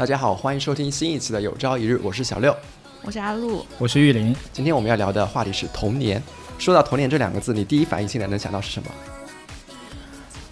大家好，欢迎收听新一期的《有朝一日》，我是小六，我是阿露，我是玉林。今天我们要聊的话题是童年。说到童年这两个字，你第一反应现在能想到是什么？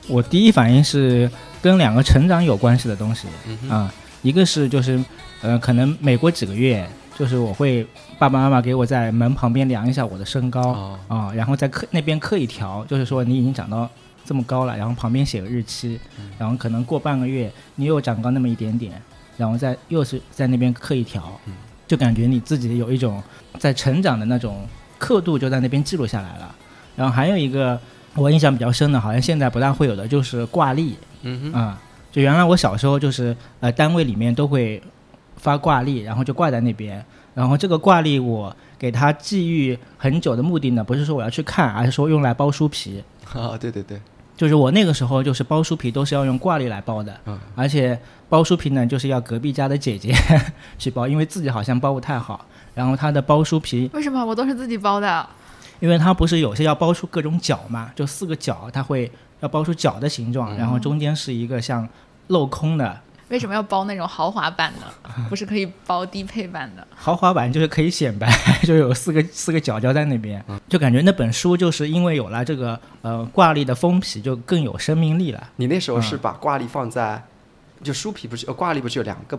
我第一反应是跟两个成长有关系的东西啊，一个是就是呃，可能每过几个月，就是我会爸爸妈妈给我在门旁边量一下我的身高啊，然后在刻那边刻一条，就是说你已经长到这么高了，然后旁边写个日期，然后可能过半个月你又长高那么一点点，然后再又是在那边刻一条，就感觉你自己有一种在成长的那种。刻度就在那边记录下来了，然后还有一个我印象比较深的，好像现在不大会有的，就是挂历。嗯哼，啊，就原来我小时候就是呃单位里面都会发挂历，然后就挂在那边。然后这个挂历我给它寄予很久的目的呢，不是说我要去看，而是说用来包书皮。啊，对对对，就是我那个时候就是包书皮都是要用挂历来包的，嗯，而且包书皮呢就是要隔壁家的姐姐 去包，因为自己好像包不太好。然后她的包书皮为什么我都是自己包的？因为它不是有些要包出各种角嘛，就四个角，它会要包出角的形状，然后中间是一个像镂空的。为什么要包那种豪华版的？不是可以包低配版的？豪华版就是可以显摆，就有四个四个角角在那边，就感觉那本书就是因为有了这个呃挂历的封皮，就更有生命力了。你那时候是把挂历放在，就书皮不是呃挂历不是有两个？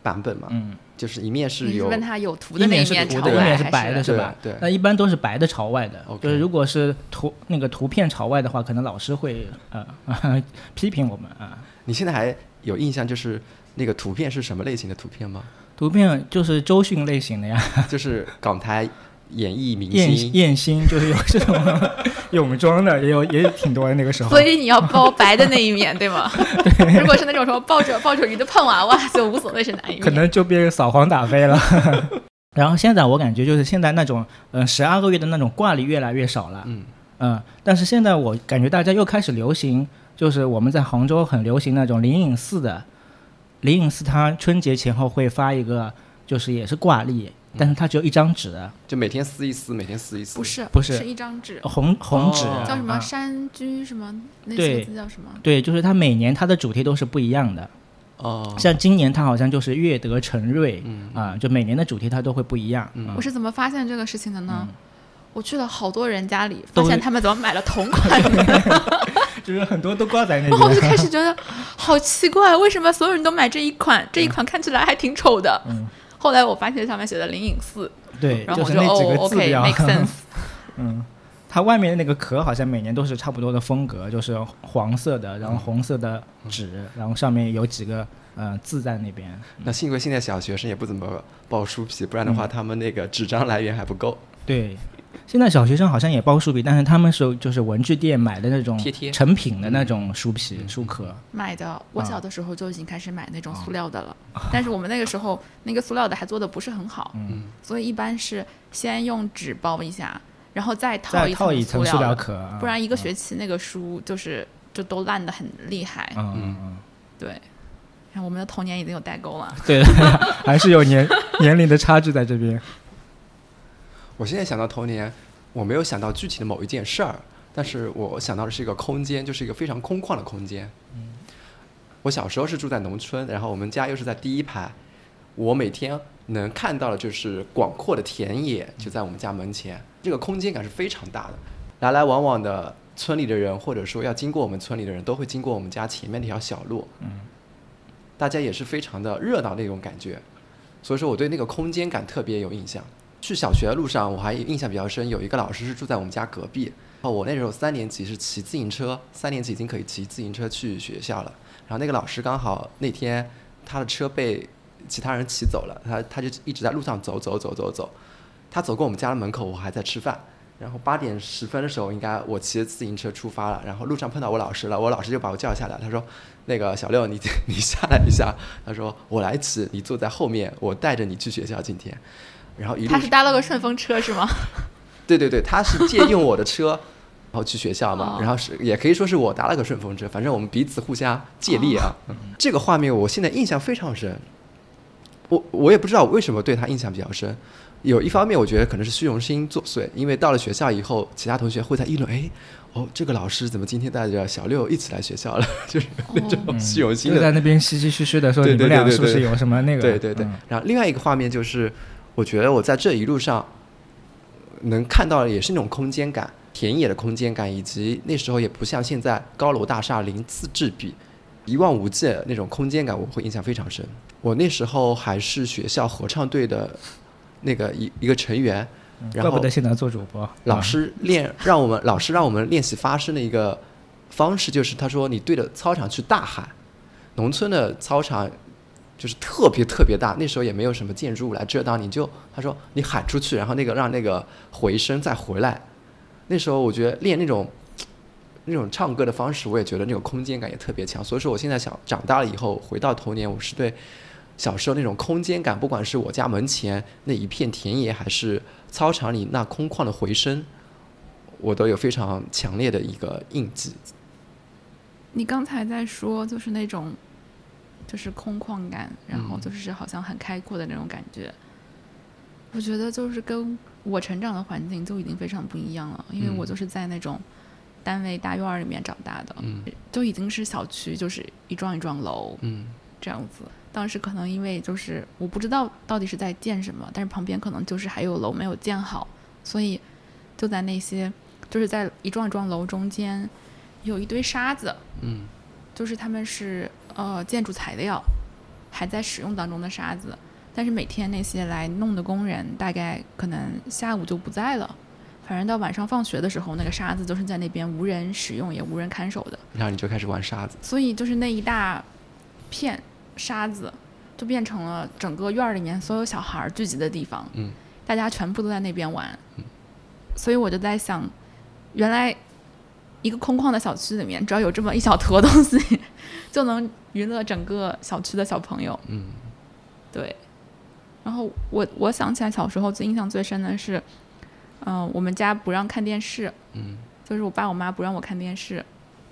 版本嘛，嗯，就是一面是有，问他有图的那一面朝外，一面是白的，是吧？对，那一般都是白的朝外的。就是如果是图那个图片朝外的话，可能老师会呃 批评我们啊。你现在还有印象，就是那个图片是什么类型的图片吗？图片就是周迅类型的呀，就是港台。演艺明星 艳星就是有这种泳装的，也有也挺多的那个时候。所以你要包白的那一面，对吗？对。如果是那种什么抱着抱着鱼的胖娃娃，就无所谓是哪一面。可能就被扫黄打非了。然后现在我感觉就是现在那种嗯十二个月的那种挂历越来越少了。嗯嗯。但是现在我感觉大家又开始流行，就是我们在杭州很流行那种灵隐寺的，灵隐寺它春节前后会发一个，就是也是挂历。但是它只有一张纸，就每天撕一撕，每天撕一撕。不是，不是，是一张纸，红红纸，叫什么山居什么？那些字叫什么？对，就是它每年它的主题都是不一样的。哦。像今年它好像就是悦德成瑞，啊，就每年的主题它都会不一样。我是怎么发现这个事情的呢？我去了好多人家里，发现他们怎么买了同款的，就是很多都挂在那边。然后我就开始觉得好奇怪，为什么所有人都买这一款？这一款看起来还挺丑的。嗯。后来我发现上面写的灵隐寺，对，然后我就那几个字，make sense。嗯，它外面的那个壳好像每年都是差不多的风格，就是黄色的，然后红色的纸，然后上面有几个嗯字在那边。那幸亏现在小学生也不怎么包书皮，不然的话他们那个纸张来源还不够。对。现在小学生好像也包书皮，但是他们是就是文具店买的那种成品的那种书皮书壳买的。我小的时候就已经开始买那种塑料的了，但是我们那个时候那个塑料的还做的不是很好，所以一般是先用纸包一下，然后再套一层塑料壳，不然一个学期那个书就是就都烂的很厉害。嗯嗯嗯，对，看我们的童年已经有代沟了。对，还是有年年龄的差距在这边。我现在想到童年，我没有想到具体的某一件事儿，但是我想到的是一个空间，就是一个非常空旷的空间。嗯，我小时候是住在农村，然后我们家又是在第一排，我每天能看到的就是广阔的田野就在我们家门前，这个空间感是非常大的。来来往往的村里的人，或者说要经过我们村里的人都会经过我们家前面那条小路。嗯，大家也是非常的热闹那种感觉，所以说我对那个空间感特别有印象。去小学的路上，我还印象比较深，有一个老师是住在我们家隔壁。哦，我那时候三年级是骑自行车，三年级已经可以骑自行车去学校了。然后那个老师刚好那天他的车被其他人骑走了，他他就一直在路上走走走走走。他走过我们家的门口，我还在吃饭。然后八点十分的时候，应该我骑着自行车出发了。然后路上碰到我老师了，我老师就把我叫下来，他说：“那个小六，你 你下来一下。”他说：“我来骑，你坐在后面，我带着你去学校今天。”然后一路他是搭了个顺风车是吗？对对对，他是借用我的车，然后去学校嘛。然后是也可以说是我搭了个顺风车，反正我们彼此互相借力啊。这个画面我现在印象非常深。我我也不知道为什么对他印象比较深。有一方面，我觉得可能是虚荣心作祟，因为到了学校以后，其他同学会在议论，哎，哦，这个老师怎么今天带着小六一起来学校了？就是那种虚荣心就在那边嘻嘻嘘嘘的说你们俩是不是有什么那个？对对对。然后另外一个画面就是，我觉得我在这一路上能看到的也是那种空间感，田野的空间感，以及那时候也不像现在高楼大厦鳞次栉比，一望无际那种空间感，我会印象非常深。我那时候还是学校合唱队的。那个一一个成员，然后怪不得现在做主播。老师练让我们老师让我们练习发声的一个方式，就是他说你对着操场去大喊。农村的操场就是特别特别大，那时候也没有什么建筑物来遮挡，你就他说你喊出去，然后那个让那个回声再回来。那时候我觉得练那种那种唱歌的方式，我也觉得那种空间感也特别强。所以说我现在想长大了以后回到童年，我是对。小时候那种空间感，不管是我家门前那一片田野，还是操场里那空旷的回声，我都有非常强烈的一个印记。你刚才在说，就是那种，就是空旷感，然后就是好像很开阔的那种感觉。我觉得就是跟我成长的环境就已经非常不一样了，因为我就是在那种单位大院儿里面长大的，就已经是小区，就是一幢一幢楼，这样子。当时可能因为就是我不知道到底是在建什么，但是旁边可能就是还有楼没有建好，所以就在那些就是在一幢一幢楼中间有一堆沙子，嗯，就是他们是呃建筑材料还在使用当中的沙子，但是每天那些来弄的工人大概可能下午就不在了，反正到晚上放学的时候，那个沙子就是在那边无人使用也无人看守的，然后你就开始玩沙子，所以就是那一大片。沙子就变成了整个院儿里面所有小孩聚集的地方，嗯，大家全部都在那边玩，嗯。所以我就在想，原来一个空旷的小区里面，只要有这么一小坨东西，就能娱乐整个小区的小朋友，嗯，对。然后我我想起来小时候最印象最深的是，嗯，我们家不让看电视，嗯，就是我爸我妈不让我看电视。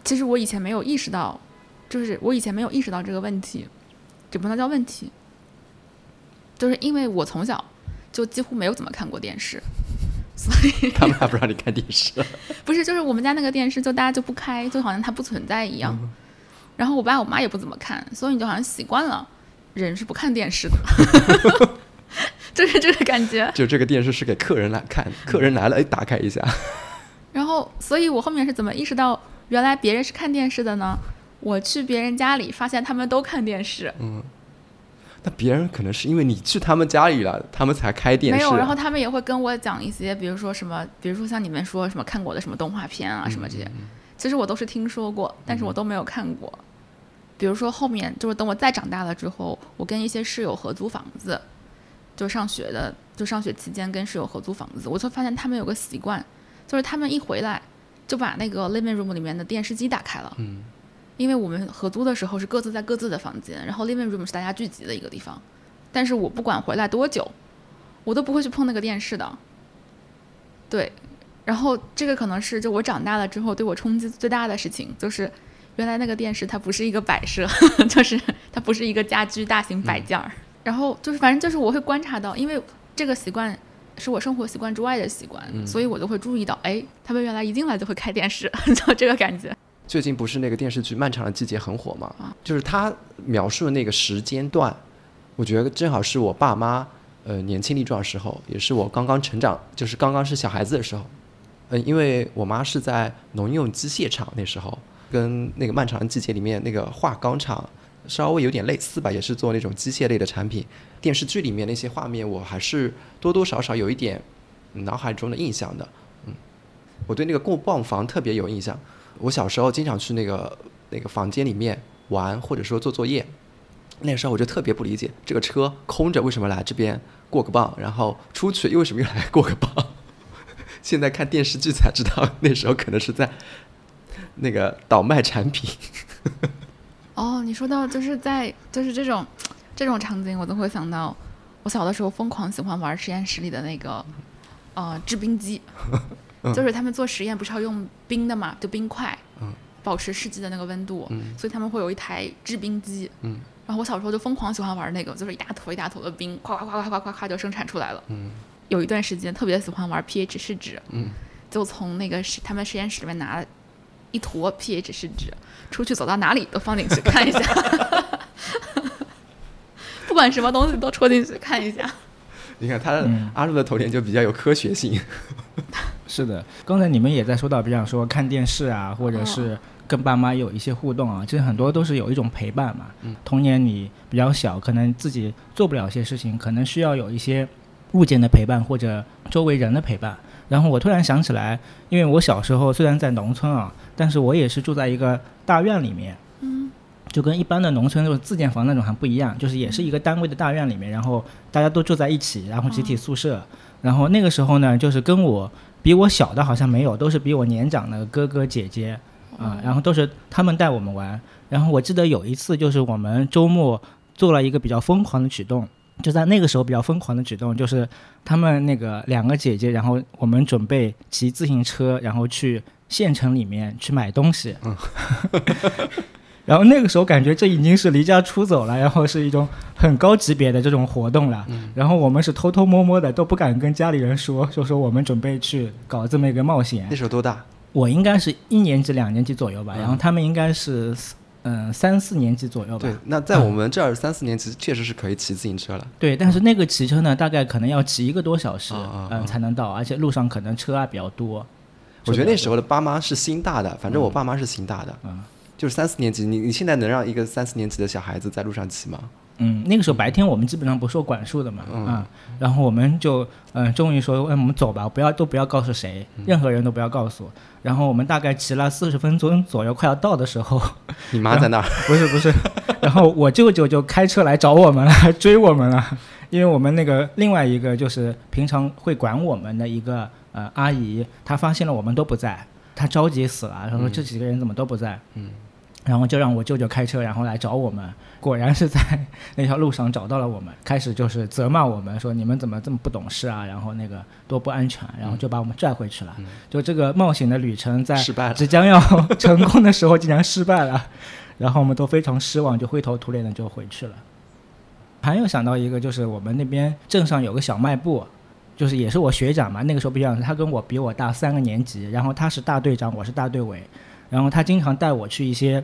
其实我以前没有意识到，就是我以前没有意识到这个问题。也不能叫问题，就是因为我从小就几乎没有怎么看过电视，所以他们还不让你看电视。不是，就是我们家那个电视就大家就不开，就好像它不存在一样。然后我爸我妈也不怎么看，所以你就好像习惯了，人是不看电视的，就是这个感觉。就这个电视是给客人来看，客人来了，哎，打开一下。然后，所以我后面是怎么意识到原来别人是看电视的呢？我去别人家里，发现他们都看电视。嗯，那别人可能是因为你去他们家里了，他们才开电视。没有，然后他们也会跟我讲一些，比如说什么，比如说像你们说什么看过的什么动画片啊，什么这些，其实我都是听说过，但是我都没有看过。比如说后面就是等我再长大了之后，我跟一些室友合租房子，就上学的，就上学期间跟室友合租房子，我就发现他们有个习惯，就是他们一回来就把那个 living room 里面的电视机打开了。嗯。因为我们合租的时候是各自在各自的房间，然后 living room 是大家聚集的一个地方，但是我不管回来多久，我都不会去碰那个电视的。对，然后这个可能是就我长大了之后对我冲击最大的事情，就是原来那个电视它不是一个摆设，就是它不是一个家居大型摆件儿。然后就是反正就是我会观察到，因为这个习惯是我生活习惯之外的习惯，所以我就会注意到，哎，他们原来一进来就会开电视，就这个感觉。最近不是那个电视剧《漫长的季节》很火吗？就是他描述的那个时间段，我觉得正好是我爸妈呃年轻力壮时候，也是我刚刚成长，就是刚刚是小孩子的时候。嗯，因为我妈是在农用机械厂那时候，跟那个《漫长的季节》里面那个化钢厂稍微有点类似吧，也是做那种机械类的产品。电视剧里面那些画面，我还是多多少少有一点脑海中的印象的。嗯，我对那个过泵房特别有印象。我小时候经常去那个那个房间里面玩，或者说做作业。那时候我就特别不理解，这个车空着为什么来这边过个磅，然后出去又为什么又来过个磅？现在看电视剧才知道，那时候可能是在那个倒卖产品。哦，你说到就是在就是这种这种场景，我都会想到我小的时候疯狂喜欢玩实验室里的那个呃制冰机。就是他们做实验不是要用冰的嘛，就冰块，嗯。保持试剂的那个温度，嗯。所以他们会有一台制冰机，嗯。然后我小时候就疯狂喜欢玩那个，就是一大坨一大坨的冰，夸夸夸夸夸夸夸就生产出来了。嗯。有一段时间特别喜欢玩 pH 试纸，嗯，就从那个实他们实验室里面拿了一坨 pH 试纸，出去走到哪里都放进去看一下，不管什么东西都戳进去看一下。你看他嗯阿路的童年就比较有科学性。是的，刚才你们也在说到，比方说看电视啊，或者是跟爸妈有一些互动啊，其实很多都是有一种陪伴嘛。嗯童年你比较小，可能自己做不了一些事情，可能需要有一些物件的陪伴或者周围人的陪伴。然后我突然想起来，因为我小时候虽然在农村啊，但是我也是住在一个大院里面。嗯就跟一般的农村那种自建房那种还不一样，就是也是一个单位的大院里面，然后大家都住在一起，然后集体宿舍。然后那个时候呢，就是跟我比我小的好像没有，都是比我年长的哥哥姐姐啊、然后都是他们带我们玩。然后我记得有一次就是我们周末做了一个比较疯狂的举动，就在那个时候比较疯狂的举动，就是他们那个两个姐姐，然后我们准备骑自行车，然后去县城里面去买东西。然后那个时候感觉这已经是离家出走了，然后是一种很高级别的这种活动了。然后我们是偷偷摸摸的，都不敢跟家里人说，就说我们准备去搞这么一个冒险那。时候多大？我应该是一年级、两年级左右吧，嗯然后他们应该是四嗯三四年级左右吧。对，那在我们这儿三四年级确实是可以骑自行车了。对，但是那个骑车呢，大概可能要骑一个多小时，嗯，才能到，而且路上可能车啊比较多。我觉得那时候，候的爸妈是心大的，反正我爸妈是心大的。嗯就是三四年级，你你现在能让一个三四年级的小孩子在路上骑吗？嗯，那个时候白天我们基本上不受管束的嘛，嗯啊，然后我们就嗯，终于说，嗯，我们走吧，不要都不要告诉谁，嗯任何人都不要告诉。然后我们大概骑了四十分钟左右，快要到的时候，你妈在那儿，不是不是，然后我舅舅就开车来找我们了，追我们了，因为我们那个另外一个就是平常会管我们的一个呃阿姨，她发现了我们都不在，她着急死了，她说嗯这几个人怎么都不在，嗯，然后就让我舅舅开车，然后来找我们，果然是在那条路上找到了我们，开始就是责骂我们说你们怎么这么不懂事啊，然后那个多不安全，然后就把我们拽回去了，嗯就这个冒险的旅程在。即将要成功的时候竟然失败了，然后我们都非常失望，就灰头土脸的就回去了。还有想到一个，就是我们那边镇上有个小卖部，就是也是我学长嘛，那个时候不一样，他跟我比我大三个年级，然后他是大队长，我是大队委，然后他经常带我去一些，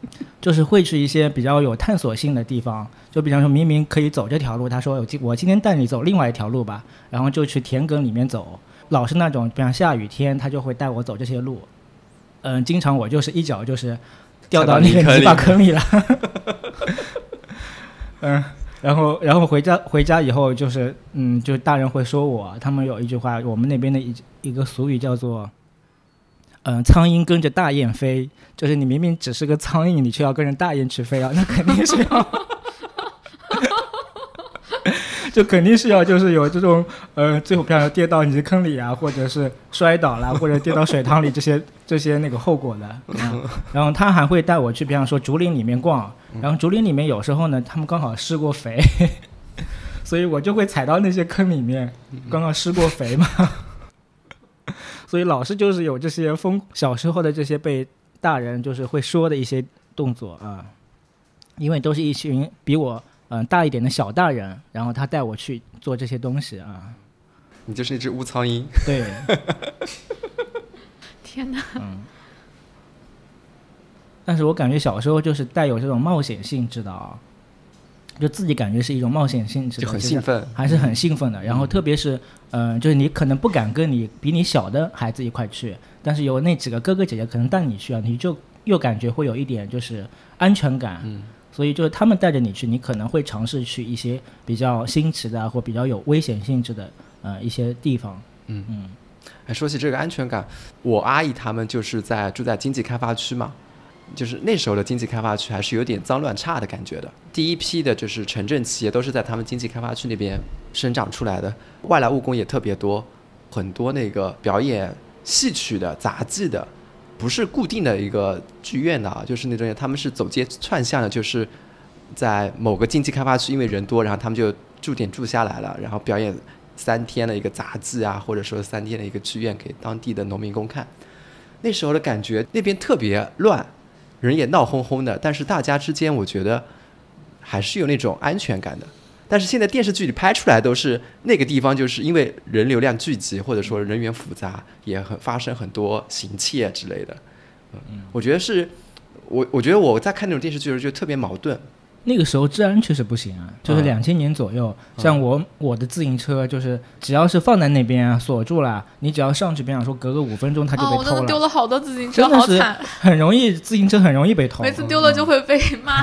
就是会去一些比较有探索性的地方，就比方说明明可以走这条路，他说我今我今天带你走另外一条路吧，然后就去田埂里面走，老是那种，比方下雨天，他就会带我走这些路。嗯，经常我就是一脚就是掉到那个泥巴坑里了。嗯，然后然后回家回家以后就是嗯，就大人会说我，他们有一句话，我们那边的一一个俗语叫做。嗯，苍蝇跟着大雁飞，就是你明明只是个苍蝇，你却要跟着大雁去飞啊，那肯定是要，就肯定是要就是有这种呃，最后比方说跌到泥坑里啊，或者是摔倒了，或者跌到水塘里这些这些那个后果的。嗯、然后他还会带我去，比方说竹林里面逛，然后竹林里面有时候呢，他们刚好施过肥，所以我就会踩到那些坑里面，刚刚施过肥嘛。所以老是就是有这些疯小时候的这些被大人就是会说的一些动作啊，因为都是一群比我嗯、呃、大一点的小大人，然后他带我去做这些东西啊。你就是一只乌苍蝇。对，天哪！嗯。但是我感觉小时候就是带有这种冒险性质的啊，就自己感觉是一种冒险性质的，就很兴奋，还是很兴奋的。然后特别是，嗯、呃，就是你可能不敢跟你比你小的孩子一块去，但是有那几个哥哥姐姐可能带你去啊，你就又感觉会有一点就是安全感。嗯，所以就是他们带着你去，你可能会尝试去一些比较新奇的或比较有危险性质的呃一些地方。嗯嗯。哎，说起这个安全感，我阿姨他们就是在住在经济开发区嘛。就是那时候的经济开发区还是有点脏乱差的感觉的。第一批的就是城镇企业都是在他们经济开发区那边生长出来的，外来务工也特别多，很多那个表演戏曲的、杂技的，不是固定的一个剧院的啊，就是那种他们是走街串巷的，就是在某个经济开发区，因为人多，然后他们就驻点住下来了，然后表演三天的一个杂技啊，或者说三天的一个剧院给当地的农民工看。那时候的感觉，那边特别乱。人也闹哄哄的，但是大家之间，我觉得还是有那种安全感的。但是现在电视剧里拍出来都是那个地方，就是因为人流量聚集，或者说人员复杂，也很发生很多行窃之类的。嗯，我觉得是，我我觉得我在看那种电视剧的时候就特别矛盾。那个时候治安确实不行啊，就是两千年左右，像我我的自行车，就是只要是放在那边啊锁住了，你只要上去，比方说隔个五分钟，它就被偷了。我丢了好多自行车，好惨，很容易自行车很容易被偷，每次丢了就会被骂。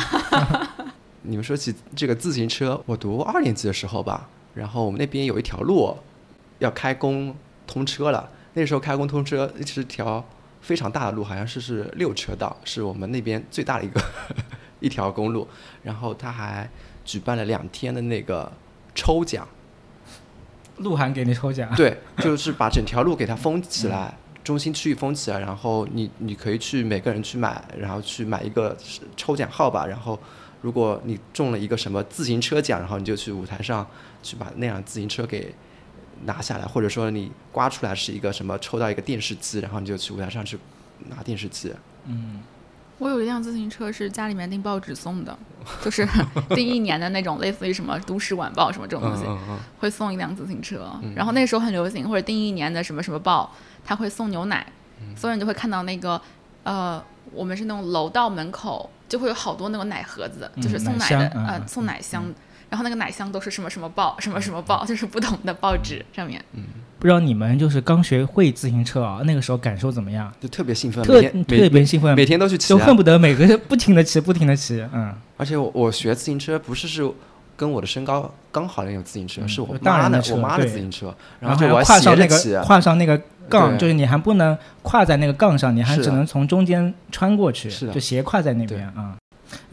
你们说起这个自行车，我读二年级的时候吧，然后我们那边有一条路要开工通车了。那时候开工通车是条非常大的路，好像是是六车道，是我们那边最大的一个一条公路。然后他还举办了两天的那个抽奖，鹿晗给你抽奖？对，就是把整条路给它封起来，中心区域封起来，然后你你可以去每个人去买，然后去买一个抽奖号吧，然后。如果你中了一个什么自行车奖，然后你就去舞台上去把那辆自行车给拿下来，或者说你刮出来是一个什么抽到一个电视机，然后你就去舞台上去拿电视机。嗯，我有一辆自行车是家里面订报纸送的，就是订一年的那种，类似于什么《都市晚报》什么这种东西，会送一辆自行车。然后那时候很流行，或者订一年的什么什么报，他会送牛奶，所以你就会看到那个呃，我们是那种楼道门口。就会有好多那种奶盒子，就是送奶的，呃，送奶箱，然后那个奶箱都是什么什么报，什么什么报，就是不同的报纸上面。嗯，不知道你们就是刚学会自行车啊，那个时候感受怎么样？就特别兴奋，特特别兴奋，每天都去骑，就恨不得每个不停的骑，不停的骑。嗯，而且我我学自行车不是是跟我的身高刚好那种自行车，是我妈的我妈的自行车，然后我跨上那个跨上那个。杠就是你还不能跨在那个杠上，你还只能从中间穿过去，就斜跨在那边啊。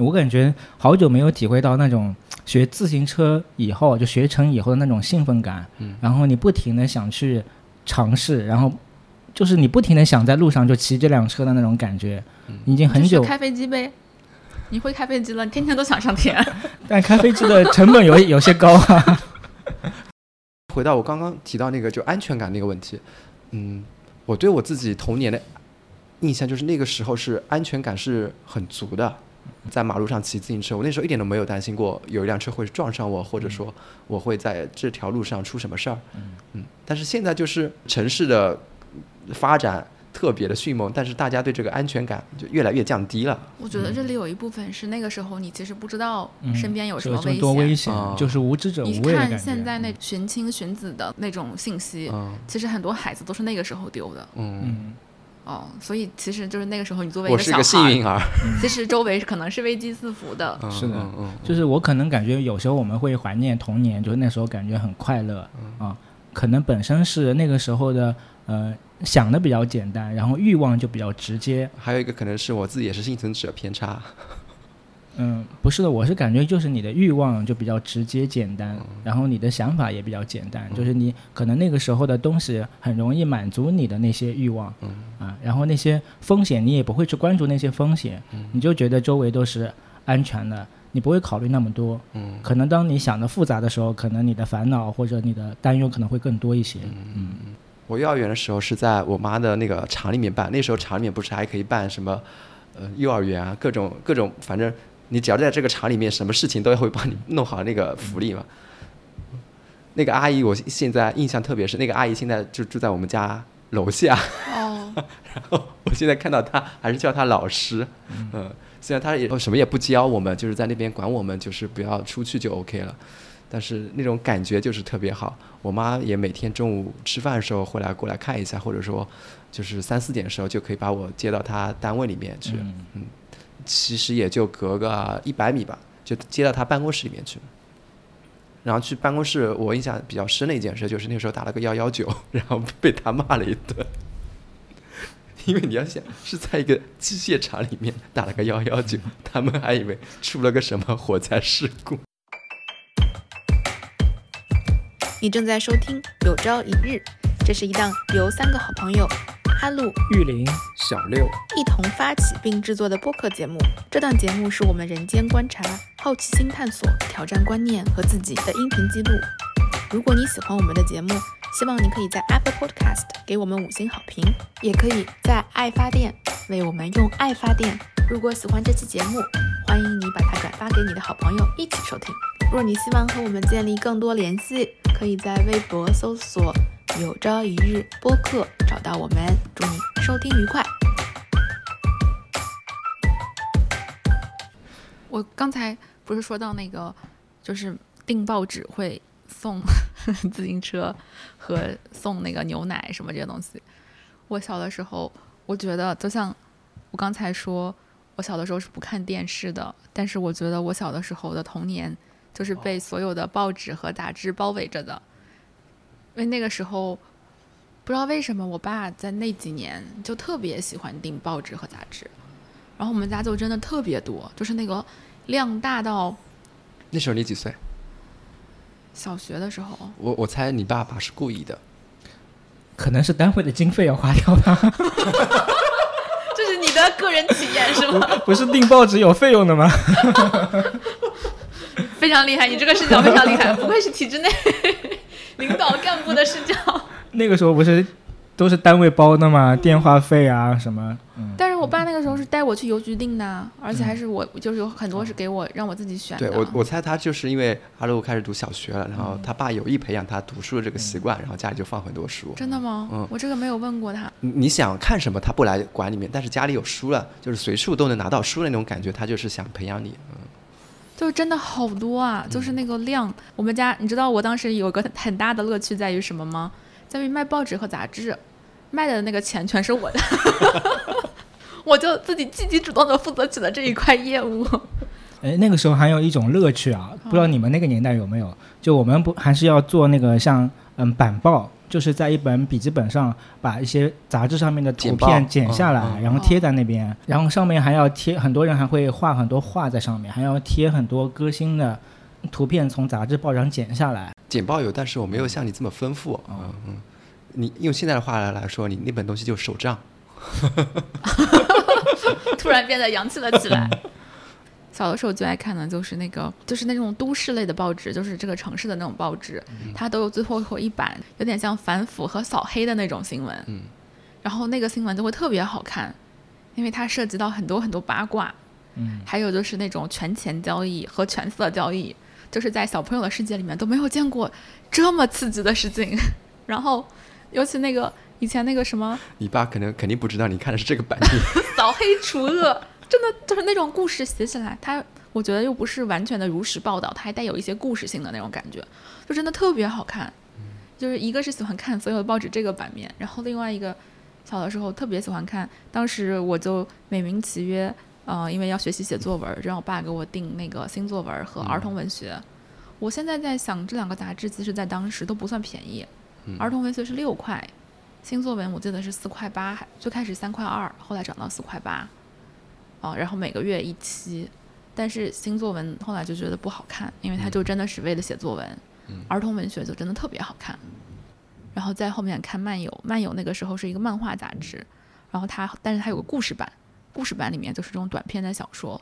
我感觉好久没有体会到那种学自行车以后就学成以后的那种兴奋感，然后你不停的想去尝试，然后就是你不停的想在路上就骑这辆车的那种感觉，已经很久。开飞机呗，你会开飞机了，你天天都想上天。但开飞机的成本有有些高啊。回到我刚刚提到那个就安全感那个问题。嗯，我对我自己童年的印象就是那个时候是安全感是很足的，在马路上骑自行车，我那时候一点都没有担心过有一辆车会撞上我，或者说我会在这条路上出什么事儿。嗯，但是现在就是城市的发展。特别的迅猛，但是大家对这个安全感就越来越降低了。我觉得这里有一部分是那个时候你其实不知道身边有什么危险，多危险就是无知者无畏你看现在那寻亲寻子的那种信息，其实很多孩子都是那个时候丢的。嗯，哦，所以其实就是那个时候你作为一个小孩，幸运儿，其实周围可能是危机四伏的。是的，就是我可能感觉有时候我们会怀念童年，就是那时候感觉很快乐啊，可能本身是那个时候的呃。想的比较简单，然后欲望就比较直接。还有一个可能是我自己也是幸存者偏差。嗯，不是的，我是感觉就是你的欲望就比较直接简单，然后你的想法也比较简单，就是你可能那个时候的东西很容易满足你的那些欲望。嗯。啊，然后那些风险你也不会去关注那些风险，你就觉得周围都是安全的，你不会考虑那么多。嗯。可能当你想的复杂的时候，可能你的烦恼或者你的担忧可能会更多一些。嗯。我幼儿园的时候是在我妈的那个厂里面办，那时候厂里面不是还可以办什么，呃，幼儿园啊，各种各种，反正你只要在这个厂里面，什么事情都会帮你弄好那个福利嘛。那个阿姨我现在印象特别深，那个阿姨现在就住在我们家楼下。哦。然后我现在看到她还是叫她老师，嗯，虽然她也什么也不教我们，就是在那边管我们，就是不要出去就 OK 了。但是那种感觉就是特别好。我妈也每天中午吃饭的时候会来过来看一下，或者说就是三四点的时候就可以把我接到她单位里面去。嗯，其实也就隔个一百米吧，就接到他办公室里面去。然后去办公室，我印象比较深的一件事就是那时候打了个幺幺九，然后被他骂了一顿。因为你要想是在一个机械厂里面打了个幺幺九，他们还以为出了个什么火灾事故。你正在收听《有朝一日》，这是一档由三个好朋友阿露、玉林、小六一同发起并制作的播客节目。这档节目是我们人间观察、好奇心探索、挑战观念和自己的音频记录。如果你喜欢我们的节目，希望你可以在 Apple Podcast 给我们五星好评，也可以在爱发电为我们用爱发电。如果喜欢这期节目，欢迎你把它转发给你的好朋友一起收听。若你希望和我们建立更多联系，可以在微博搜索“有朝一日播客”找到我们。祝你收听愉快！我刚才不是说到那个，就是订报纸会送自行车和送那个牛奶什么这些东西。我小的时候，我觉得就像我刚才说，我小的时候是不看电视的，但是我觉得我小的时候的童年就是被所有的报纸和杂志包围着的，为那个时候不知道为什么，我爸在那几年就特别喜欢订报纸和杂志，然后我们家就真的特别多，就是那个量大到那时候你几岁？小学的时候，我我猜你爸爸是故意的。可能是单位的经费要花掉吧。这是你的个人体验是吗？不是订报纸有费用的吗？非常厉害，你这个视角非常厉害，不愧是体制内领导干部的视角。那个时候不是都是单位包的吗？电话费啊什么？嗯。但是我爸那个时候是带我去邮局订的，而且还是我就是有很多是给我让我自己选的。对我，我猜他就是因为阿路开始读小学了，然后他爸有意培养他读书的这个习惯，然后家里就放很多书。真的吗？嗯，我这个没有问过他。你你想看什么，他不来管里面，但是家里有书了，就是随处都能拿到书的那种感觉，他就是想培养你。嗯，就真的好多啊，就是那个量。我们家，你知道我当时有个很大的乐趣在于什么吗？在于卖报纸和杂志，卖的那个钱全是我的。我就自己积极主动的负责起了这一块业务。哎，那个时候还有一种乐趣啊，不知道你们那个年代有没有？就我们不还是要做那个像嗯板报，就是在一本笔记本上把一些杂志上面的图片剪下来，然后贴在那边，然后上面还要贴很多人还会画很多画在上面，还要贴很多歌星的图片从杂志报上剪下来。剪报有，但是我没有像你这么丰富。嗯嗯，你用现在的话来来说，你那本东西就是手账。突然变得洋气了起来。小的时候最爱看的就是那个，就是那种都市类的报纸，就是这个城市的那种报纸，它都有最后一版，有点像反腐和扫黑的那种新闻。嗯，然后那个新闻就会特别好看，因为它涉及到很多很多八卦。嗯，还有就是那种权钱交易和权色交易，就是在小朋友的世界里面都没有见过这么刺激的事情。然后，尤其那个。以前那个什么，你爸可能肯定不知道你看的是这个版面。扫黑除恶，真的就是那种故事写起来，它我觉得又不是完全的如实报道，它还带有一些故事性的那种感觉，就真的特别好看。就是一个是喜欢看所有的报纸这个版面，然后另外一个小的时候特别喜欢看，当时我就美名其曰，呃，因为要学习写作文，让我爸给我订那个新作文和儿童文学。我现在在想，这两个杂志其实在当时都不算便宜，儿童文学是六块。新作文我记得是四块八，最开始三块二，后来涨到四块八，哦，然后每个月一期，但是新作文后来就觉得不好看，因为它就真的是为了写作文，儿童文学就真的特别好看。然后在后面看漫游，漫游那个时候是一个漫画杂志，然后它但是它有个故事版，故事版里面就是这种短篇的小说，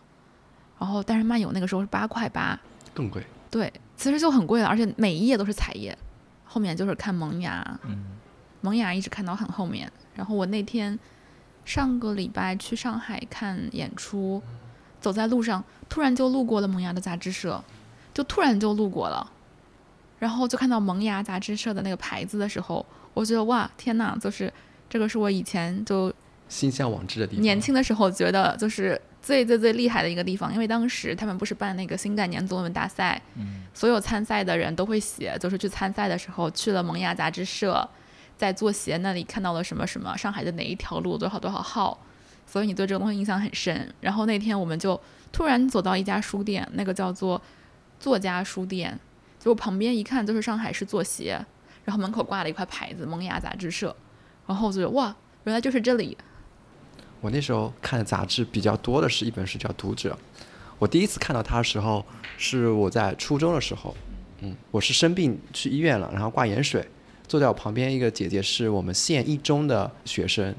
然后但是漫游那个时候是八块八，更贵。对，其实就很贵了，而且每一页都是彩页，后面就是看萌芽。嗯。萌芽一直看到很后面，然后我那天上个礼拜去上海看演出，走在路上突然就路过了萌芽的杂志社，就突然就路过了，然后就看到萌芽杂志社的那个牌子的时候，我觉得哇天呐，就是这个是我以前就心向往之的地方。年轻的时候觉得就是最最最厉害的一个地方，因为当时他们不是办那个新概念作文大赛，所有参赛的人都会写，就是去参赛的时候去了萌芽杂志社。在做鞋那里看到了什么什么上海的哪一条路多少多少号，所以你对这个东西印象很深。然后那天我们就突然走到一家书店，那个叫做作家书店，就旁边一看就是上海市作协，然后门口挂了一块牌子“萌芽杂志社”，然后我就哇，原来就是这里。我那时候看的杂志比较多的是一本是叫《读者》，我第一次看到它的时候是我在初中的时候，嗯，我是生病去医院了，然后挂盐水。坐在我旁边一个姐姐是我们县一中的学生，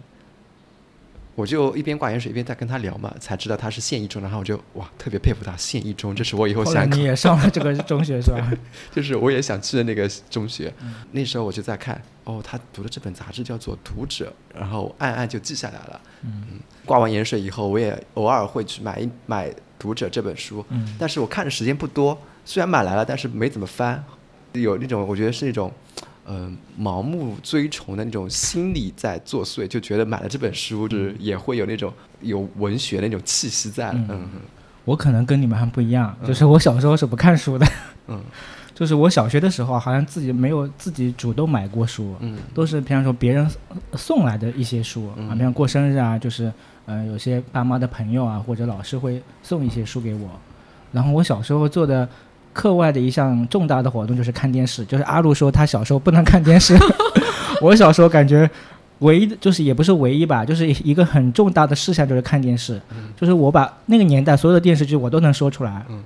我就一边挂盐水一边在跟她聊嘛，才知道她是县一中，然后我就哇特别佩服她县一中，这是我以后想你 也上了这个中学是吧？就是我也想去的那个中学。那时候我就在看，哦，她读的这本杂志叫做《读者》，然后暗暗就记下来了。嗯，挂完盐水以后，我也偶尔会去买一买《读者》这本书，嗯但是我看的时间不多，虽然买来了，但是没怎么翻，有那种我觉得是一种。嗯、盲目追崇的那种心理在作祟，就觉得买了这本书，就是也会有那种有文学的那种气息在。嗯。嗯。我可能跟你们还不一样，就是我小时候是不看书的，嗯。就是我小学的时候好像自己没有自己主动买过书，嗯。都是平常说别人送来的一些书啊，嗯比如过生日啊，就是呃有些爸妈的朋友啊或者老师会送一些书给我，然后我小时候做的课外的一项重大的活动就是看电视，就是阿路说他小时候不能看电视，我小时候感觉唯一的就是也不是唯一吧，就是一个很重大的事项就是看电视，就是我把那个年代所有的电视剧我都能说出来，嗯。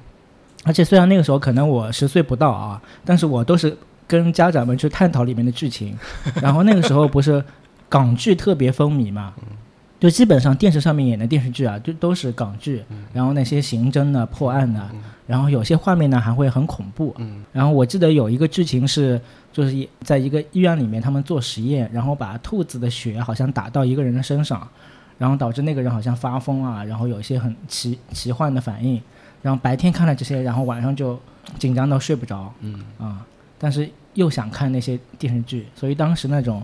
而且虽然那个时候可能我十岁不到啊，但是我都是跟家长们去探讨里面的剧情，然后那个时候不是港剧特别风靡嘛，就基本上电视上面演的电视剧啊，就都是港剧，然后那些刑侦的、破案的，然后有些画面呢还会很恐怖，嗯。然后我记得有一个剧情是，就是一在一个医院里面，他们做实验，然后把兔子的血好像打到一个人的身上，然后导致那个人好像发疯啊，然后有一些很奇奇幻的反应，然后白天看了这些，然后晚上就紧张到睡不着嗯。啊，但是又想看那些电视剧，所以当时那种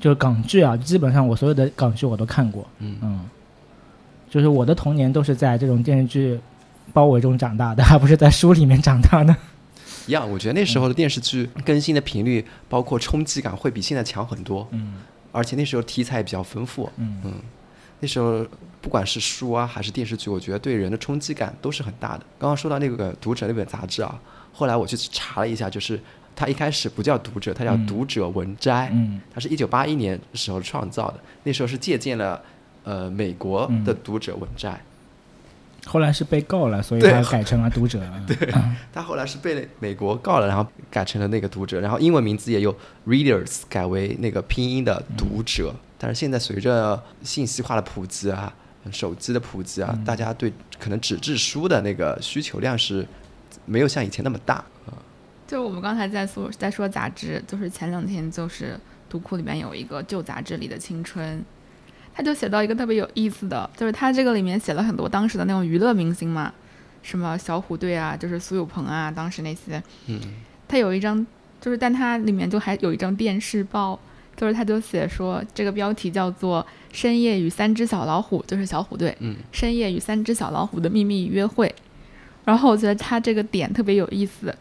就是港剧啊，基本上我所有的港剧我都看过，嗯嗯，就是我的童年都是在这种电视剧包围中长大的，而不是在书里面长大的。一样，我觉得那时候的电视剧更新的频率，包括冲击感会比现在强很多，嗯而且那时候题材也比较丰富。嗯嗯，那时候不管是书啊还是电视剧，我觉得对人的冲击感都是很大的。刚刚说到那个《读者》那本杂志啊，后来我去查了一下，就是它一开始不叫《读者》，它叫嗯《读者文摘》，嗯它是一九八一年时候创造的，那时候是借鉴了呃美国的《读者文摘》后来是被告了，所以对他改成了读者。对，他后来是被美国告了，然后改成了那个读者，然后英文名字也由 readers 改为那个拼音的读者。但是现在随着信息化的普及啊，手机的普及啊，大家对可能纸质书的那个需求量是没有像以前那么大。就是我们刚才在说在说杂志，就是前两天就是读库里面有一个旧杂志里的青春，他就写到一个特别有意思的，就是他这个里面写了很多当时的那种娱乐明星嘛，什么小虎队啊，就是苏有朋啊，当时那些，嗯。他有一张，就是但他里面就还有一张电视报，就是他就写说这个标题叫做《深夜与三只小老虎》，就是小虎队，嗯。深夜与三只小老虎的秘密约会。然后我觉得他这个点特别有意思，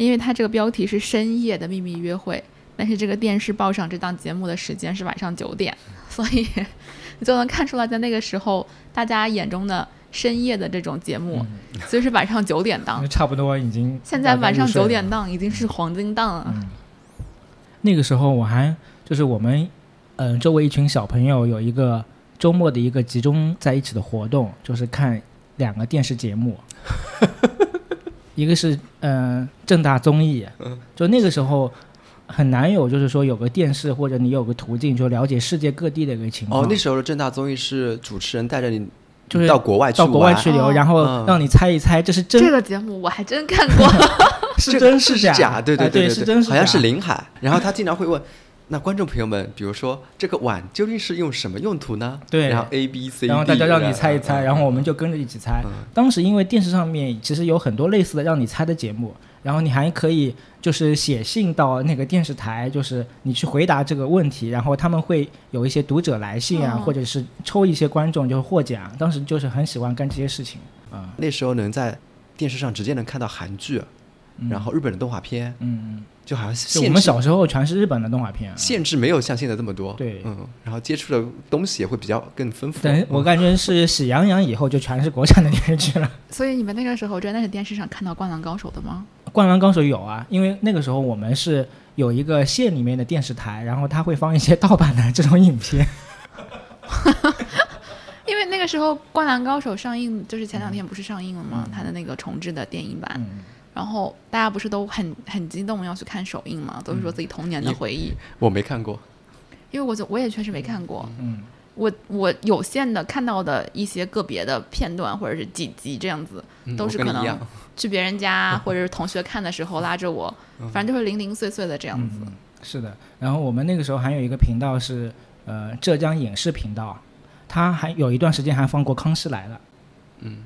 因为它这个标题是深夜的秘密约会，但是这个电视报上这档节目的时间是晚上九点，所以你就能看出来，在那个时候大家眼中的深夜的这种节目，其实是晚上九点档。差不多已经现在晚上九点档已经是黄金档了。嗯，那个时候我还就是我们嗯、呃周围一群小朋友有一个周末的一个集中在一起的活动，就是看两个电视节目，一个是嗯、呃正大综艺，就那个时候。很难有，就是说有个电视或者你有个途径，就了解世界各地的一个情况。哦，那时候的正大综艺是主持人带着你就是到国外去到国外去流，哦然后嗯让你猜一猜这是真这个节目我还真看过，是真是假？假，对哎对对是真是好像是林海。然后他经常会问，那观众朋友们，比如说这个碗究竟是用什么用途呢？对然后 A B C，然后大家让你猜一嗯猜，然后我们就跟着一起猜。嗯当时因为电视上面其实有很多类似的让你猜的节目，然后你还可以就是写信到那个电视台，就是你去回答这个问题，然后他们会有一些读者来信啊，哦或者是抽一些观众就是获奖。当时就是很喜欢干这些事情啊。那时候能在电视上直接能看到韩剧，然后日本的动画片，嗯嗯，就好像就限制我们小时候全是日本的动画片啊。限制没有像现在这么多，对嗯，然后接触的东西也会比较更丰富。等我感觉是喜羊羊以后就全是国产的电视剧了。所以你们那个时候真的是电视上看到《灌篮高手》的吗？灌篮高手有啊，因为那个时候我们是有一个县里面的电视台，然后他会放一些盗版的这种影片。因为那个时候《灌篮高手》上映，就是前两天不是上映了吗？他的那个重制的电影版，嗯，然后大家不是都很很激动要去看首映嘛，都是说自己童年的回忆。我没看过，因为我就我也确实没看过，嗯，我我有限的看到的一些个别的片段或者是几集这样子，嗯都是可能去别人家 或者是同学看的时候拉着我，反正就是零零碎碎的这样子。嗯是的，然后我们那个时候还有一个频道是呃浙江影视频道，它还有一段时间还放过《康熙来了》，嗯，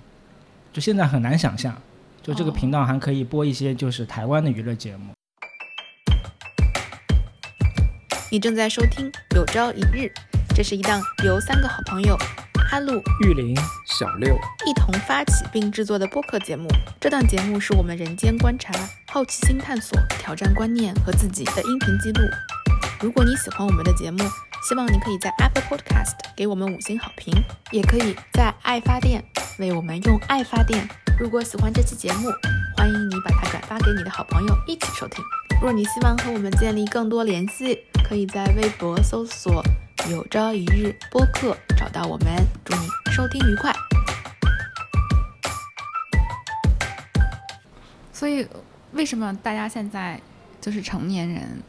就现在很难想象，就这个哦频道还可以播一些就是台湾的娱乐节目。你正在收听《有朝一日》，这是一档由三个好朋友阿路、玉林，小六，一同发起并制作的播客节目。这档节目是我们人间观察、好奇心探索、挑战观念和自己的音频记录。如果你喜欢我们的节目，希望你可以在 Apple Podcast 给我们五星好评，也可以在爱发电为我们用爱发电。如果喜欢这期节目，欢迎你把它转发给你的好朋友一起收听。若你希望和我们建立更多联系，可以在微博搜索“有朝一日播客”找到我们。祝你收听愉快！所以，为什么大家现在就是成年人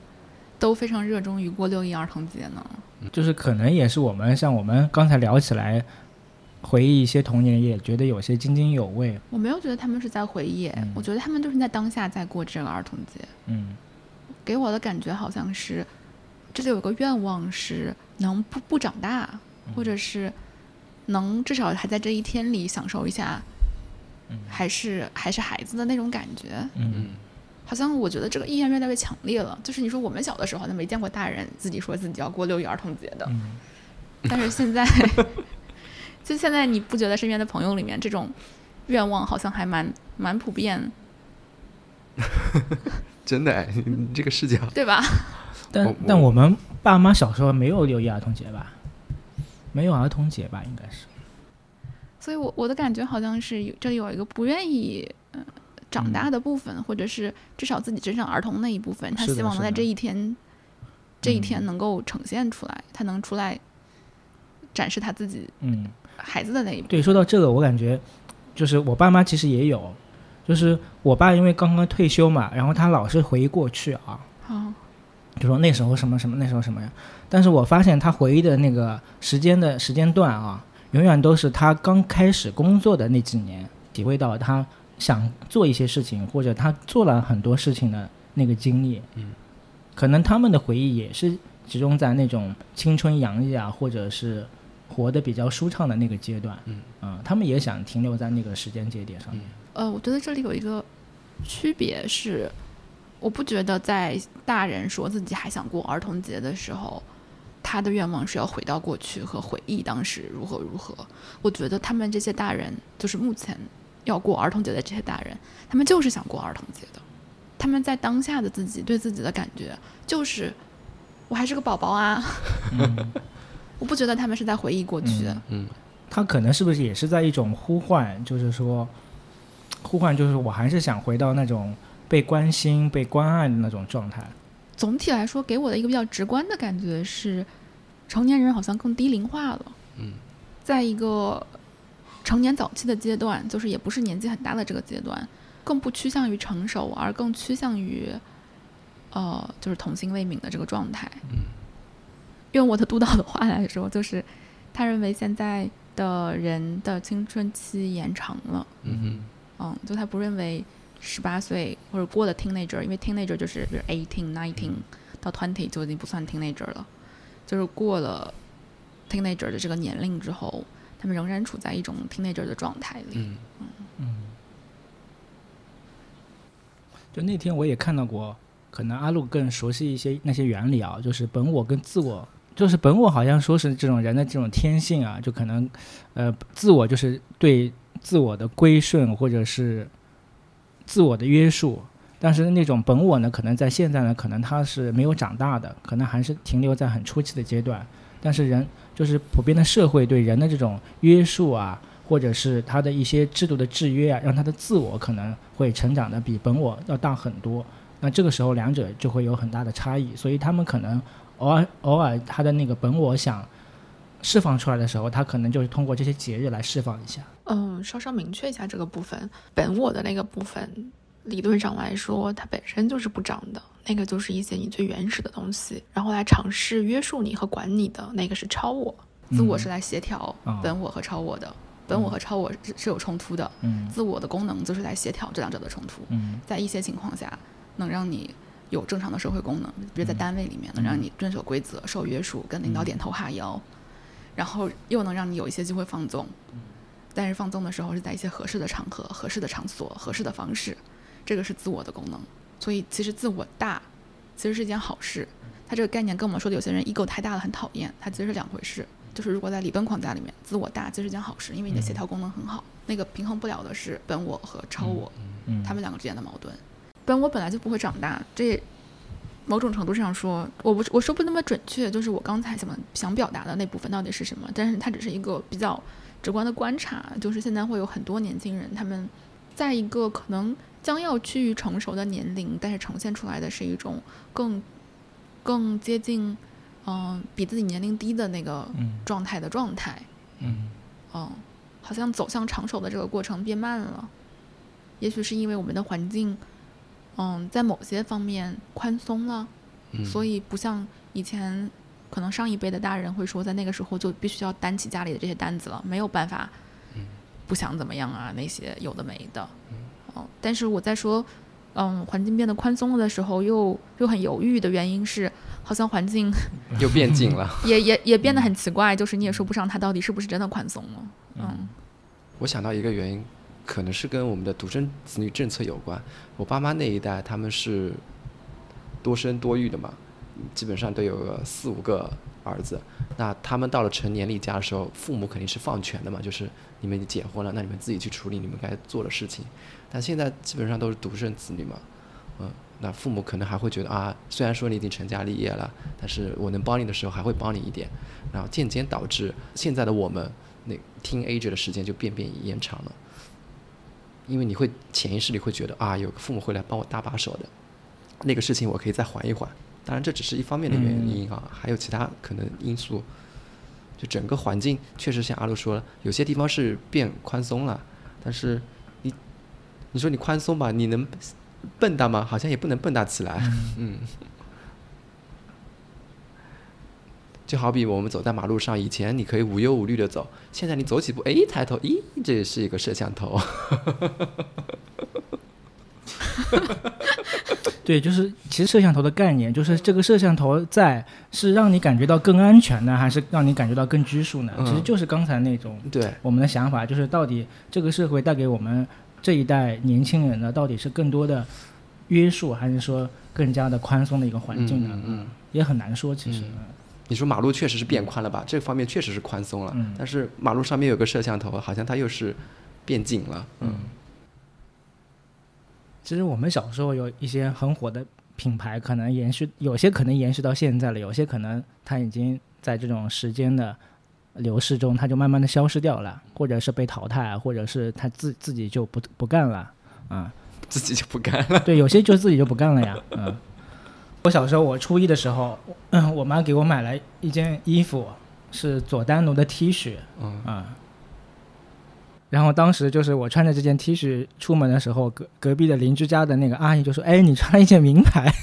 都非常热衷于过六一儿童节呢？就是可能也是我们像我们刚才聊起来，回忆一些童年，也觉得有些津津有味。我没有觉得他们是在回忆，嗯我觉得他们就是在当下在过这个儿童节。嗯给我的感觉好像是，这里有个愿望是能不不长大，或者是能至少还在这一天里享受一下，嗯还是还是孩子的那种感觉。嗯嗯好像我觉得这个意愿越来越强烈了。就是你说我们小的时候好像没见过大人自己说自己要过六一儿童节的，嗯但是现在，就现在你不觉得身边的朋友里面这种愿望好像还蛮蛮普遍，真的哎，你你这个视角，对吧？但我但我们爸妈小时候没有六一儿童节吧？没有儿童节吧？应该是。所以我我的感觉好像是有这里有一个不愿意呃长大的部分，或者是至少自己真正儿童那一部分，他希望能在这一天这一天嗯能够呈现出来，他能出来展示他自己嗯，孩子的那一部分。对，说到这个，我感觉就是我爸妈其实也有，就是我爸因为刚刚退休嘛，然后他老是回忆过去啊，啊，就说那时候什么什么，那时候什么呀。但是我发现他回忆的那个时间的时间段啊，永远都是他刚开始工作的那几年，体会到他想做一些事情，或者他做了很多事情的那个经历。嗯，可能他们的回忆也是集中在那种青春洋溢啊，或者是活得比较舒畅的那个阶段。嗯啊、他们也想停留在那个时间节点上面。呃，我觉得这里有一个区别是，我不觉得在大人说自己还想过儿童节的时候，他的愿望是要回到过去和回忆当时如何如何。我觉得他们这些大人，就是目前要过儿童节的这些大人，他们就是想过儿童节的。他们在当下的自己对自己的感觉就是，我还是个宝宝啊。嗯我不觉得他们是在回忆过去。嗯嗯他可能是不是也是在一种呼唤，就是说，呼唤就是我还是想回到那种被关心、被关爱的那种状态。总体来说，给我的一个比较直观的感觉是，成年人好像更低龄化了。嗯，在一个成年早期的阶段，就是也不是年纪很大的这个阶段，更不趋向于成熟，而更趋向于，呃，就是童心未泯的这个状态。嗯，用我的督导的话来说，就是他认为现在的人的青春期延长了。嗯嗯，就他不认为十八岁或者过了 teenager，因为 teenager 就是比如 eighteen、nineteen 到 twenty 就已经不算 teenager 了，就是过了 teenager 的这个年龄之后，他们仍然处在一种 teenager 的状态里。嗯。就那天我也看到过，可能阿路更熟悉一些那些原理啊，就是本我跟自我，就是本我好像说是这种人的这种天性啊，就可能，呃，自我就是对自我的归顺或者是自我的约束，但是那种本我呢，可能在现在呢，可能他是没有长大的，可能还是停留在很初期的阶段，但是人就是普遍的社会对人的这种约束啊，或者是他的一些制度的制约啊，让他的自我可能会成长的比本我要大很多。那这个时候两者就会有很大的差异，所以他们可能偶尔偶尔他的那个本我想释放出来的时候，他可能就是通过这些节日来释放一下。嗯，稍稍明确一下这个部分，本我的那个部分，理论上来说，它本身就是不长的，那个就是一些你最原始的东西，然后来尝试约束你和管你的那个是超我。自我是来协调哦本我和超我的，本我和超我是是有冲突的，嗯自我的功能就是来协调这两者的冲突，嗯在一些情况下能让你有正常的社会功能，比如在嗯单位里面能让你遵守规则、受约束，跟领导点头哈腰，然后又能让你有一些机会放纵。但是放纵的时候是在一些合适的场合、合适的场所、合适的方式，这个是自我的功能。所以其实自我大其实是一件好事。它这个概念跟我们说的有些人 ego 太大了很讨厌，它其实是两回事。就是如果在理论框架里面，自我大其实是件好事，因为你的协调功能很好。那个平衡不了的是本我和超我，嗯，他们两个之间的矛盾。本我本来就不会长大，这某种程度上说，我不我说不那么准确，就是我刚才想想表达的那部分到底是什么，但是它只是一个比较直观的观察，就是现在会有很多年轻人，他们在一个可能将要趋于成熟的年龄，但是呈现出来的是一种更更接近嗯、比自己年龄低的那个嗯。状态的状态，嗯。嗯，好像走向成熟的这个过程变慢了，也许是因为我们的环境，嗯，在某些方面宽松了，嗯所以不像以前，可能上一辈的大人会说，在那个时候就必须要担起家里的这些担子了，没有办法，不想怎么样啊，那些有的没的，哦，但是我在说，嗯，环境变得宽松了的时候，又又很犹豫的原因是，好像环境 又变紧了。也也也变得很奇怪，就是你也说不上它到底是不是真的宽松了，嗯我想到一个原因，可能是跟我们的独生子女政策有关。我爸妈那一代他们是多生多育的嘛，基本上都有个四五个儿子。那他们到了成年立家的时候，父母肯定是放权的嘛，就是你们已经结婚了，那你们自己去处理你们该做的事情。但现在基本上都是独生子女嘛，嗯，那父母可能还会觉得啊，虽然说你已经成家立业了，但是我能帮你的时候还会帮你一点，然后渐渐导致现在的我们那听 A 机的时间就变变延长了，因为你会潜意识里会觉得啊，有个父母会来帮我搭把手的，那个事情我可以再缓一缓。当然这只是一方面的原因啊，还有其他可能因素。就整个环境确实像阿路说了，有些地方是变宽松了，但是你你说你宽松吧，你能笨蛋吗？好像也不能笨蛋起来。嗯，就好比我们走在马路上，以前你可以无忧无虑的走，现在你走几步，哎，一抬头，咦，这是一个摄像头。对，就是其实摄像头的概念，就是这个摄像头在是让你感觉到更安全呢，还是让你感觉到更拘束呢？嗯其实就是刚才那种对，我们的想法，就是到底这个社会带给我们这一代年轻人呢，到底是更多的约束，还是说更加的宽松的一个环境呢？嗯嗯嗯也很难说，其实。你说马路确实是变宽了吧？这方面确实是宽松了，嗯但是马路上面有个摄像头，好像它又是变紧了。嗯，其实我们小时候有一些很火的品牌，可能延续，有些可能延续到现在了，有些可能它已经在这种时间的流逝中，它就慢慢的消失掉了，或者是被淘汰，或者是它自自己就不不干了，啊、自己就不干了。对，有些就自己就不干了呀，嗯。我小时候，我初一的时候，嗯，我妈给我买了一件衣服，是佐丹奴的 T 恤，嗯啊、然后当时就是我穿着这件 T 恤出门的时候，隔隔壁的邻居家的那个阿姨就说：“哎，你穿了一件名牌。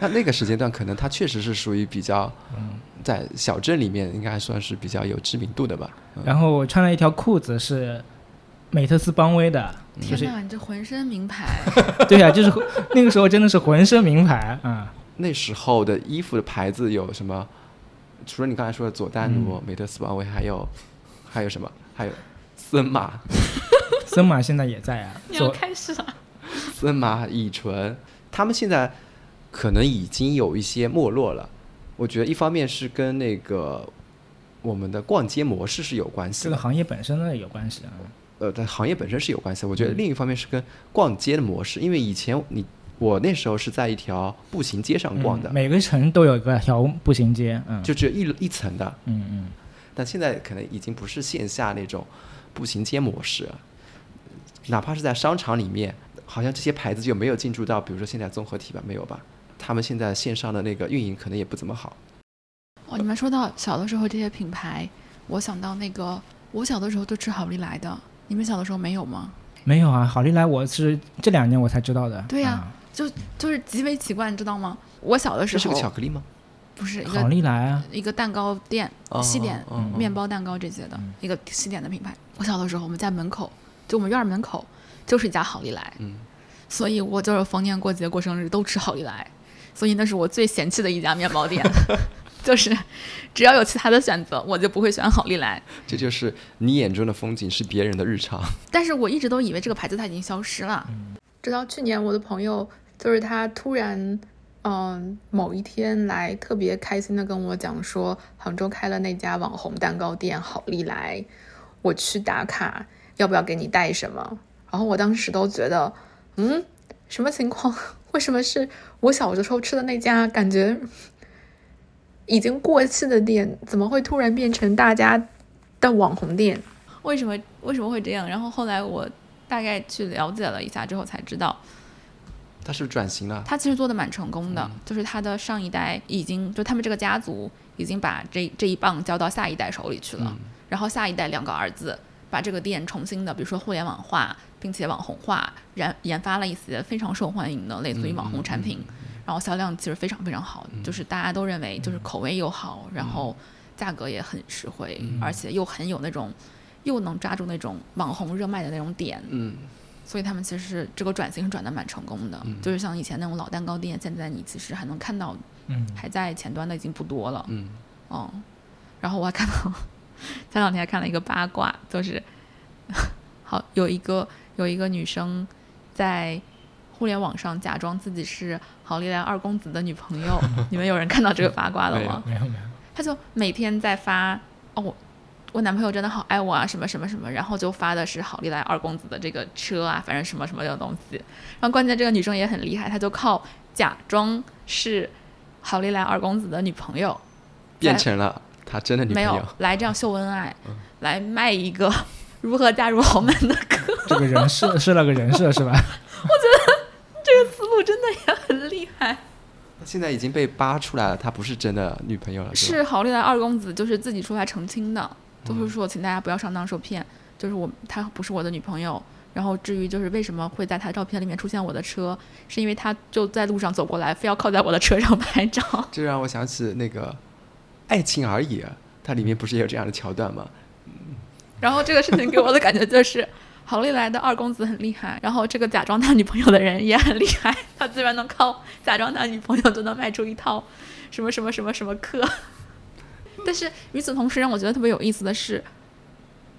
那那个时间段，可能它确实是属于比较，嗯在小镇里面应该还算是比较有知名度的吧。嗯然后我穿了一条裤子是美特斯邦威的，就是天哪，你这浑身名牌，对呀、就是 那个时候真的是浑身名牌啊、那时候的衣服的牌子有什么？除了你刚才说的佐丹奴、嗯美特斯邦威，还有还有什么？还有森马、森马现在也在啊，你要开始了。森马、乙醇，他们现在可能已经有一些没落了。我觉得一方面是跟那个我们的逛街模式是有关系的，这个行业本身呢有关系啊。呃，在行业本身是有关系的。我嗯觉得另一方面是跟逛街的模式，因为以前你我那时候是在一条步行街上逛的，嗯每个城都有一个条步行街，嗯，就只有一一层的，嗯嗯，但现在可能已经不是线下那种步行街模式，哪怕是在商场里面，好像这些牌子就没有进驻到，比如说现在综合体吧，没有吧？他们现在线上的那个运营可能也不怎么好。哦，你们说到小的时候这些品牌，我想到那个我小的时候都吃好利来的，你们小的时候没有吗？没有啊，好利来我是这两年我才知道的。对呀啊就就是极为奇怪，你知道吗？我小的时候这是个巧克力吗？不是一好个利来啊，一个蛋糕店，哦西点、哦哦面包、蛋糕这些的、嗯一个西点的品牌。我小的时候，我们家门口就我们院儿门口就是一家好利来，嗯，所以我就是逢年过节、过生日都吃好利来，所以那是我最嫌弃的一家面包店。就是只要有其他的选择，我就不会选好利来。这就是你眼中的风景是别人的日常。但是我一直都以为这个牌子它已经消失了。直到去年，我的朋友就是他突然，嗯，某一天来特别开心的跟我讲说，杭州开了那家网红蛋糕店好利来，我去打卡，要不要给你带什么？然后我当时都觉得，嗯，什么情况？为什么是我小的时候吃的那家？感觉已经过气的店，怎么会突然变成大家的网红店？为什么为什么会这样？然后后来我大概去了解了一下之后才知道，他是不是转型了？他其实做的蛮成功的，就是他的上一代已经就他们这个家族已经把这这一棒交到下一代手里去了，然后下一代两个儿子把这个店重新的，比如说互联网化，并且网红化，研研发了一些非常受欢迎的类似于网红产品，然后销量其实非常非常好，就是大家都认为就是口味又好，然后价格也很实惠，而且又很有那种又能抓住那种网红热卖的那种点，嗯，所以他们其实这个转型是转的蛮成功的，就是像以前那种老蛋糕店，现在你其实还能看到，嗯还在前端的已经不多了，嗯，哦，然后我还看到前两天还看了一个八卦，就是 好有一个有一个女生在互联网上假装自己是郝丽来二公子的女朋友，你们有人看到这个 八卦了吗？没有没有，他就每天在发哦。我男朋友真的好爱我啊，什么什么什么，然后就发的是好利来二公子的这个车啊，反正什么什么的东西。然后关键这个女生也很厉害，她就靠假装是好利来二公子的女朋友，变成了他真的女朋没有友。来这样秀恩爱，来卖一个 如何嫁入豪门的课，这个人设设了个人设是吧？这个思路真的也很厉害。现在已经被扒出来了，他不是真的女朋友了，是好利来二公子就是自己出来澄清的，就是说请大家不要上当受骗，就是我她不是我的女朋友。然后至于就是为什么会在她照片里面出现我的车，是因为他就在路上走过来，非要靠在我的车上拍照。这让我想起那个《爱情而已》，它里面不是也有这样的桥段吗？然后这个事情给我的感觉就是，好利来的二公子很厉害，然后这个假装他女朋友的人也很厉害，他居然能靠假装他女朋友都能卖出一套什么什么什么什么课。但是与此同时，让我觉得特别有意思的是，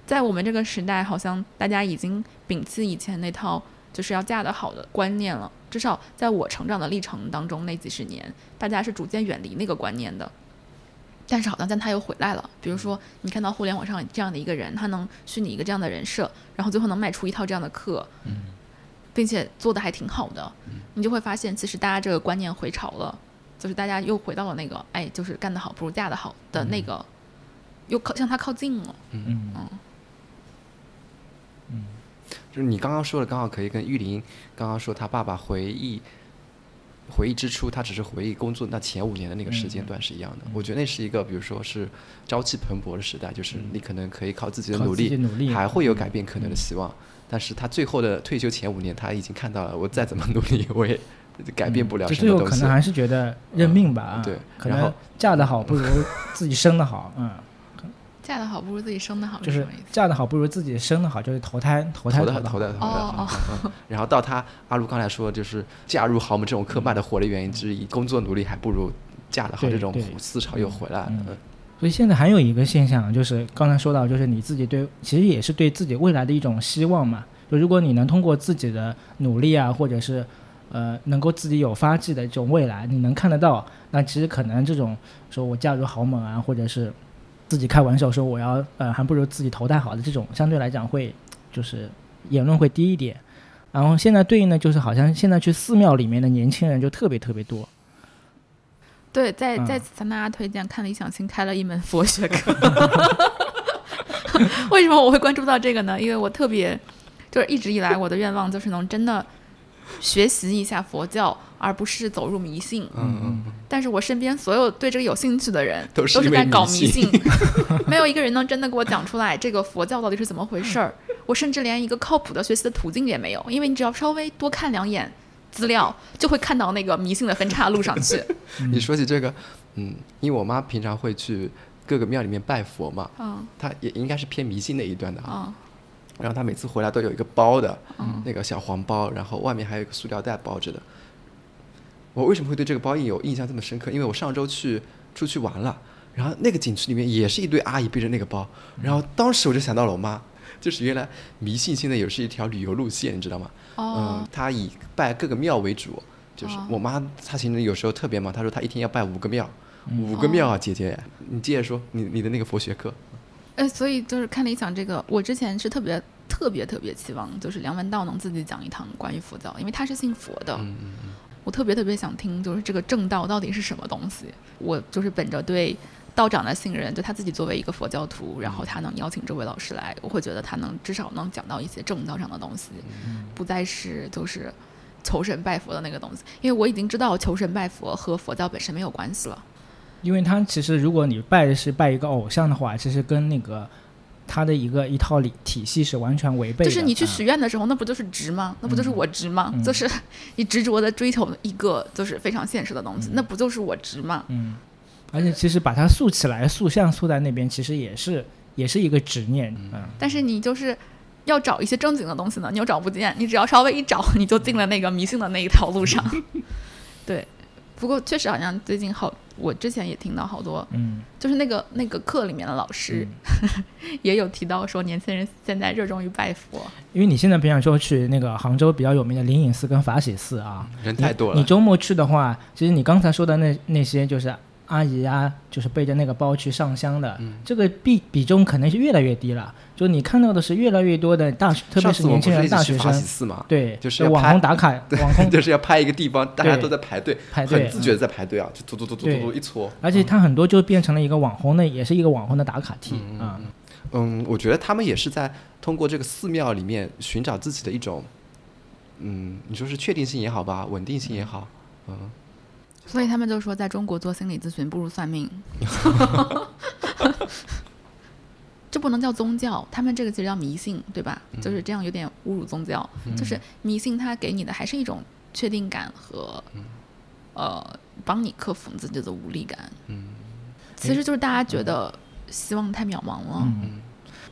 在我们这个时代，好像大家已经摒弃以前那套就是要嫁得好的观念了。至少在我成长的历程当中，那几十年，大家是逐渐远离那个观念的。但是好像但他又回来了。比如说，你看到互联网上这样的一个人，他能虚拟一个这样的人设，然后最后能卖出一套这样的课，并且做的还挺好的，你就会发现，其实大家这个观念回潮了，就是大家又回到了那个，哎，就是干得好不如嫁得好的那个，又靠向他靠近了。嗯嗯嗯就是你刚刚说的，刚好可以跟玉林刚刚说他爸爸回忆回忆之初，他只是回忆工作那前五年的那个时间段是一样的。我觉得那是一个，比如说是朝气蓬勃的时代，就是你可能可以靠自己的努力，努力还会有改变可能的希望。但是他最后的退休前五年，他已经看到了，我再怎么努力，我也改变不了什么东西。后可能还是觉得认命吧，啊对可然后能嫁得好不如自己生的好，嗯，嫁得好不如自己生得好，就是是什么意思？嫁得好不如自己生得好，就是投胎投胎投的好。投胎投的，哦然后到他阿如刚才说，就是嫁入豪门这种刻板的火的原因之一，工作努力还不如嫁得好，这种思潮又回来。了。所以现在还有一个现象，就是刚才说到，就是你自己对，其实也是对自己未来的一种希望嘛。就如果你能通过自己的努力啊，或者是呃能够自己有发迹的这种未来，你能看得到，那其实可能这种说我嫁入豪门啊，或者是自己开玩笑说我要呃还不如自己头戴好的这种，相对来讲会就是言论会低一点。然后现在对应的就是好像现在去寺庙里面的年轻人就特别特别多，对，在嗯在此向大家推荐，看理想新开了一门佛学课。为什么我会关注到这个呢？因为我特别，就是一直以来我的愿望就是能真的学习一下佛教，而不是走入迷信。嗯嗯，但是我身边所有对这个有兴趣的人，都是在搞迷迷信，没有一个人能真的给我讲出来这个佛教到底是怎么回事儿。我甚至连一个靠谱的学习的途径也没有，因为你只要稍微多看两眼，资料，就会看到那个迷信的分岔路上去。你说起这个，嗯，因为我妈平常会去各个庙里面拜佛嘛，嗯她也应该是偏迷信那一段的啊。嗯然后他每次回来都有一个包的，嗯。那个小黄包，然后外面还有一个塑料袋包着的。我为什么会对这个包有印象这么深刻？因为我上周去出去玩了，然后那个景区里面也是一堆阿姨背着那个包，然后当时我就想到了我妈，就是原来迷信现在也是一条旅游路线，你知道吗？哦。嗯，她以拜各个庙为主，就是哦。我妈她其实有时候特别忙，她说她一天要拜五个庙，嗯。五个庙啊，姐姐，你接着说你你的那个佛学课，哎，所以就是看理想这个，我之前是特别特别特别期望，就是梁文道能自己讲一堂关于佛教，因为他是信佛的，嗯嗯嗯，我特别特别想听，就是这个正道到底是什么东西。我就是本着对道长的信任，就他自己作为一个佛教徒，然后他能邀请这位老师来，我会觉得他能至少能讲到一些正道上的东西，不再是就是求神拜佛的那个东西。因为我已经知道求神拜佛和佛教本身没有关系了。因为他其实如果你拜的是拜一个偶像的话，其实跟那个他的一个一套理体系是完全违背的。就是你去啊许愿的时候，那不就是值吗？那不就是我值吗？嗯就是 你执着的追求一个就是非常现实的东西，那不就是我值吗？嗯，而且其实把它塑起来，塑像塑在那边，其实也是也是一个执念，嗯，但是你就是要找一些正经的东西呢，你又找不见，你只要稍微一找，你就进了那个迷信的那一条路上。对，不过确实好像最近好，我之前也听到好多，嗯，就是那个那个课里面的老师、也有提到说，年轻人现在热衷于拜佛。因为你现在比方说去那个杭州比较有名的灵隐寺跟法喜寺啊，人太多了，你周末去的话，其实你刚才说的那那些就是阿姨啊，就是背着那个包去上香的，嗯这个比比重可能是越来越低了。就你看到的是越来越多的大学，特别是年轻人、大学生，对，就是网红打卡，网红就是要拍一个地方，大家都在排队，排队很自觉的在排队啊，就突突突突突一撮。而且它很多就变成了一个网红的，也是一个网红的打卡地嗯啊。嗯，我觉得他们也是在通过这个寺庙里面寻找自己的一种，嗯，你说是确定性也好吧，稳定性也好，嗯，所以他们就说，在中国做心理咨询不如算命。这不能叫宗教，他们这个其实叫迷信，对吧？就是这样，有点侮辱宗教。就是迷信，它给你的还是一种确定感和，呃，帮你克服你自己的无力感。嗯，其实就是大家觉得希望太渺茫了。嗯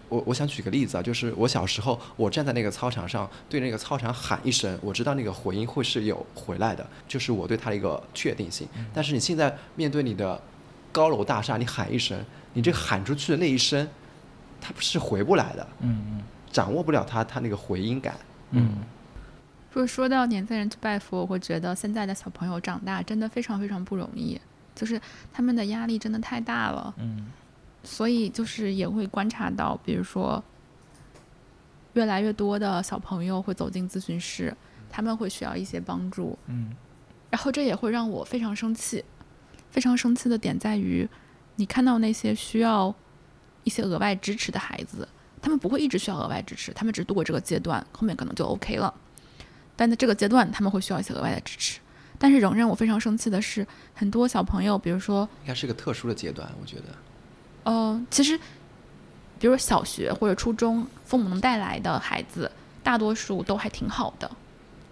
我我想举个例子啊，就是我小时候，我站在那个操场上，对那个操场喊一声，我知道那个回音会是有回来的，就是我对它的一个确定性。但是你现在面对你的高楼大厦，你喊一声，你这喊出去的那一声，它不是回不来的，嗯掌握不了它它那个回音感。嗯就是说到年轻人去拜佛，我会觉得现在的小朋友长大真的非常非常不容易，就是他们的压力真的太大了。嗯所以就是也会观察到，比如说，越来越多的小朋友会走进咨询室，他们会需要一些帮助，嗯然后这也会让我非常生气。非常生气的点在于，你看到那些需要一些额外支持的孩子，他们不会一直需要额外支持，他们只度过这个阶段，后面可能就 OK 了。但在这个阶段，他们会需要一些额外的支持。但是仍然我非常生气的是，很多小朋友，比如说应该是个特殊的阶段，我觉得。呃，其实，比如小学或者初中，父母能带来的孩子，大多数都还挺好的，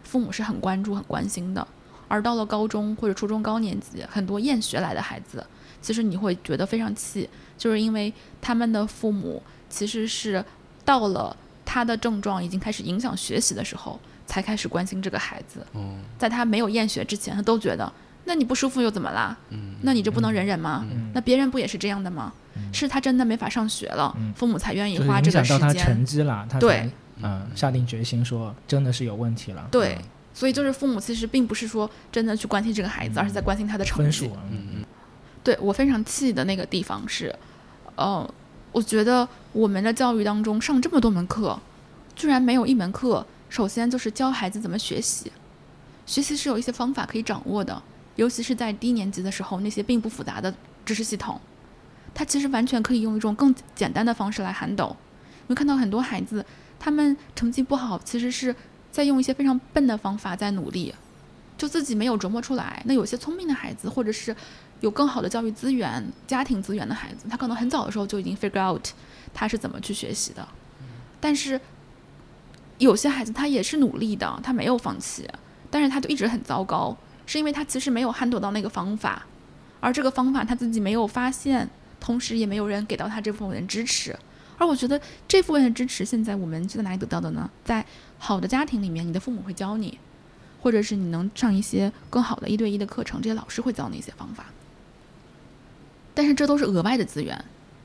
父母是很关注、很关心的。而到了高中或者初中高年级，很多厌学来的孩子，其实你会觉得非常气，就是因为他们的父母其实是到了他的症状已经开始影响学习的时候，才开始关心这个孩子。嗯在他没有厌学之前，他都觉得，那你不舒服又怎么啦？嗯那你就不能忍忍吗？嗯那别人不也是这样的吗？是他真的没法上学了，嗯父母才愿意花这个时影响到他成间。绩了，他对嗯下定决心说真的是有问题了，对，所以就是父母其实并不是说真的去关心这个孩子，而是在关心他的成绩分数。，嗯嗯对我非常气的那个地方是，呃，我觉得我们的教育当中上这么多门课，居然没有一门课，首先就是教孩子怎么学习。学习是有一些方法可以掌握的，尤其是在低年级的时候，那些并不复杂的知识系统，它其实完全可以用一种更简单的方式来 handle。你会看到很多孩子，他们成绩不好，其实是在用一些非常笨的方法在努力，就自己没有琢磨出来。那有些聪明的孩子，或者是有更好的教育资源、家庭资源的孩子，他可能很早的时候就已经 figure out 他是怎么去学习的。但是有些孩子他也是努力的，他没有放弃，但是他就一直很糟糕，是因为他其实没有 handle 到那个方法，而这个方法他自己没有发现，同时也没有人给到他这部分的支持。而我觉得这部分的支持，现在我们是在哪里得到的呢？在好的家庭里面，你的父母会教你，或者是你能上一些更好的一对一的课程，这些老师会教你一些方法。但是这都是额外的资源，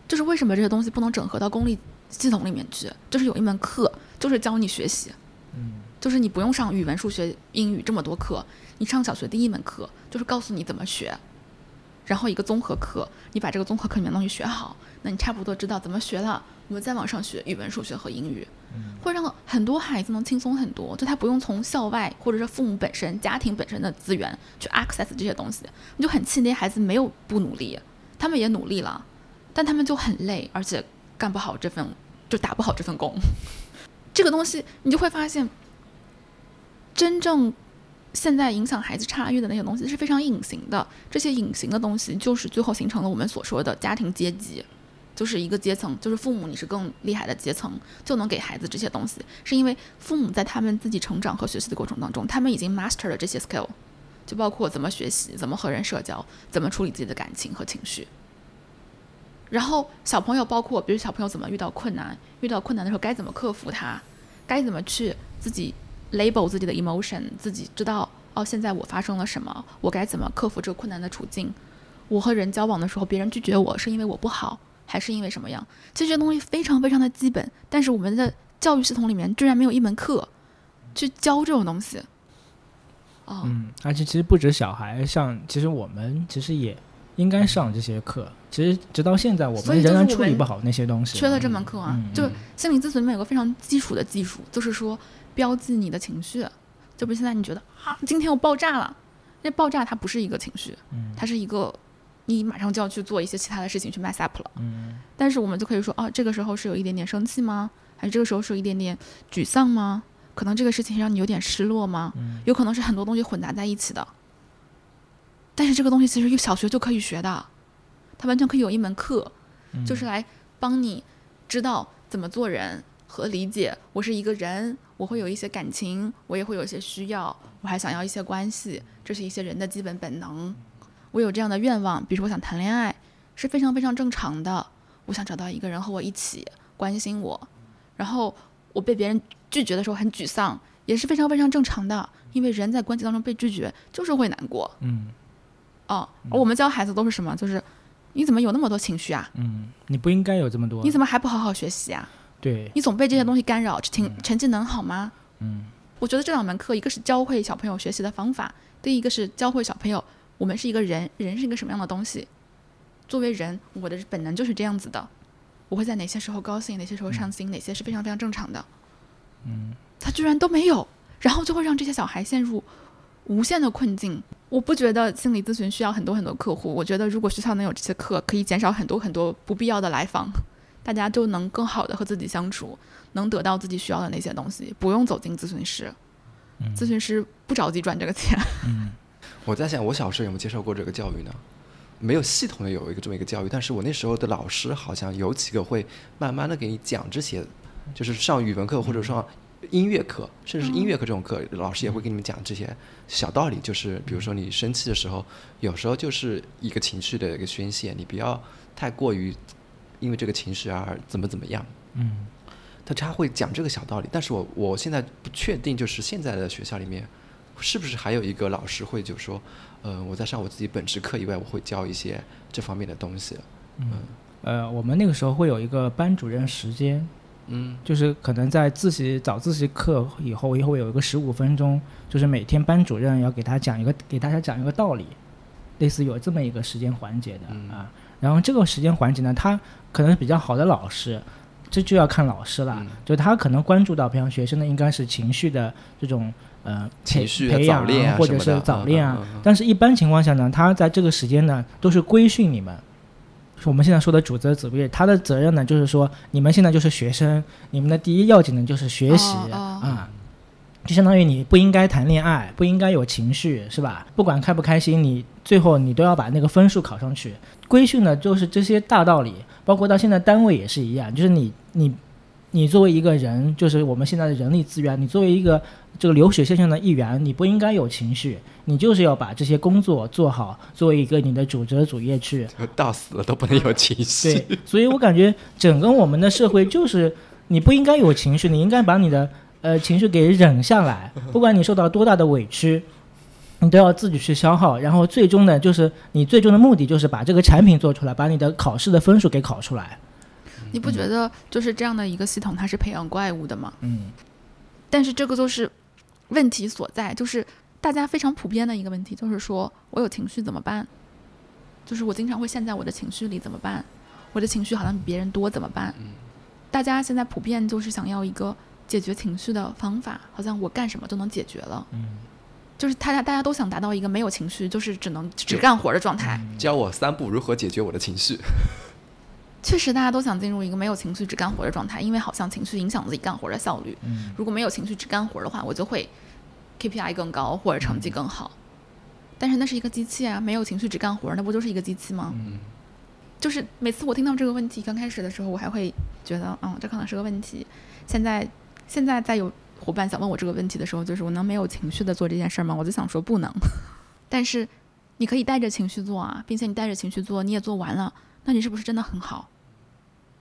就是为什么这些东西不能整合到公立系统里面去？就是有一门课，就是教你学习，嗯，就是你不用上语文、数学、英语这么多课，你上小学第一门课就是告诉你怎么学，然后一个综合课，你把这个综合课里面的东西学好，那你差不多知道怎么学了。我们再往上学语文、数学和英语，会让很多孩子能轻松很多。就他不用从校外或者是父母本身、家庭本身的资源去 access 这些东西，你就很气那些孩子没有不努力，他们也努力了，但他们就很累，而且干不好这份，就打不好这份工。这个东西你就会发现，真正现在影响孩子差异的那些东西是非常隐形的。这些隐形的东西就是最后形成了我们所说的家庭阶级。就是一个阶层，就是父母，你是更厉害的阶层，就能给孩子这些东西，是因为父母在他们自己成长和学习的过程当中，他们已经 master 了这些 skill，就包括怎么学习，怎么和人社交，怎么处理自己的感情和情绪。然后小朋友，包括比如小朋友怎么遇到困难，遇到困难的时候该怎么克服它，该怎么去自己 label 自己的 emotion，自己知道哦，现在我发生了什么，我该怎么克服这个困难的处境。我和人交往的时候，别人拒绝我是因为我不好。还是因为什么样？其实这东西非常非常的基本，但是我们的教育系统里面居然没有一门课去教这种东西。哦，嗯，而且其实不止小孩，像其实我们其实也应该上这些课。其实直到现在，我们仍然处理不好那些东西，缺了这门课啊。就心理咨询里面有个非常基础的技术，就是说标记你的情绪。就比如现在你觉得啊，今天我爆炸了，那爆炸它不是一个情绪，它是一个。你马上就要去做一些其他的事情去 mess up 了，嗯，但是我们就可以说，哦，这个时候是有一点点生气吗？还是这个时候是有一点点沮丧吗？可能这个事情让你有点失落吗？嗯，有可能是很多东西混杂在一起的。但是这个东西其实小学就可以学的，它完全可以有一门课，就是来帮你知道怎么做人和理解我是一个人，我会有一些感情，我也会有一些需要，我还想要一些关系，这是一些人的基本本能。我有这样的愿望，比如说我想谈恋爱，是非常非常正常的。我想找到一个人和我一起关心我，然后我被别人拒绝的时候很沮丧，也是非常非常正常的。因为人在关系当中被拒绝就是会难过。嗯。哦，而我们教孩子都是什么？就是你怎么有那么多情绪啊？嗯，你不应该有这么多。你怎么还不好好学习啊？对。你总被这些东西干扰，成成绩能好吗？嗯。我觉得这两门课，一个是教会小朋友学习的方法，另一个是教会小朋友。我们是一个人，人是一个什么样的东西？作为人，我的本能就是这样子的。我会在哪些时候高兴，哪些时候伤心，哪些是非常非常正常的。嗯，他居然都没有，然后就会让这些小孩陷入无限的困境。我不觉得心理咨询需要很多很多客户，我觉得如果学校能有这些课，可以减少很多很多不必要的来访，大家就能更好的和自己相处，能得到自己需要的那些东西，不用走进咨询室。咨询师不着急赚这个钱。嗯。我在想，我小时候有没有接受过这个教育呢？没有系统的有一个这么一个教育，但是我那时候的老师好像有几个会慢慢的给你讲这些，就是上语文课或者上音乐课，甚至是音乐课这种课，老师也会给你们讲这些小道理，就是比如说你生气的时候，有时候就是一个情绪的一个宣泄，你不要太过于因为这个情势而怎么怎么样。嗯，他他会讲这个小道理，但是我我现在不确定，就是现在的学校里面。是不是还有一个老师会就说，呃，我在上我自己本职课以外，我会教一些这方面的东西。嗯，呃，我们那个时候会有一个班主任时间，嗯，就是可能在自习早自习课以后，以后有一个十五分钟，就是每天班主任要给他讲一个给大家讲一个道理，类似有这么一个时间环节的啊。然后这个时间环节呢，他可能比较好的老师，这就要看老师了，就他可能关注到，培养学生的应该是情绪的这种。呃，情绪培养啊，或者是早恋啊，但是一般情况下呢，他在这个时间呢，都是规训你们。我们现在说的主责子业，他的责任呢，就是说你们现在就是学生，你们的第一要紧的就是学习啊，就相当于你不应该谈恋爱，不应该有情绪，是吧？不管开不开心，你最后你都要把那个分数考上去。规训呢，就是这些大道理，包括到现在单位也是一样，就是你你。你作为一个人，就是我们现在的人力资源，你作为一个这个流水线上的一员，你不应该有情绪，你就是要把这些工作做好，作为一个你的主责主业去。到死了都不能有情绪。对，所以我感觉整个我们的社会就是你不应该有情绪，你应该把你的呃情绪给忍下来，不管你受到多大的委屈。你都要自己去消耗，然后最终呢，就是你最终的目的就是把这个产品做出来，把你的考试的分数给考出来。你不觉得就是这样的一个系统，它是培养怪物的吗？嗯。但是这个就是问题所在，就是大家非常普遍的一个问题，就是说我有情绪怎么办？就是我经常会陷在我的情绪里怎么办？我的情绪好像比别人多怎么办？大家现在普遍就是想要一个解决情绪的方法，好像我干什么都能解决了。嗯。就是大家大家都想达到一个没有情绪，就是只能只干活的状态。教我三步如何解决我的情绪。确实，大家都想进入一个没有情绪只干活的状态，因为好像情绪影响自己干活的效率。如果没有情绪只干活的话，我就会 KPI 更高或者成绩更好。但是那是一个机器啊，没有情绪只干活，那不就是一个机器吗？就是每次我听到这个问题，刚开始的时候，我还会觉得，嗯，这可能是个问题。现在，现在在有。伙伴想问我这个问题的时候，就是我能没有情绪的做这件事吗？我就想说不能，但是你可以带着情绪做啊，并且你带着情绪做，你也做完了，那你是不是真的很好？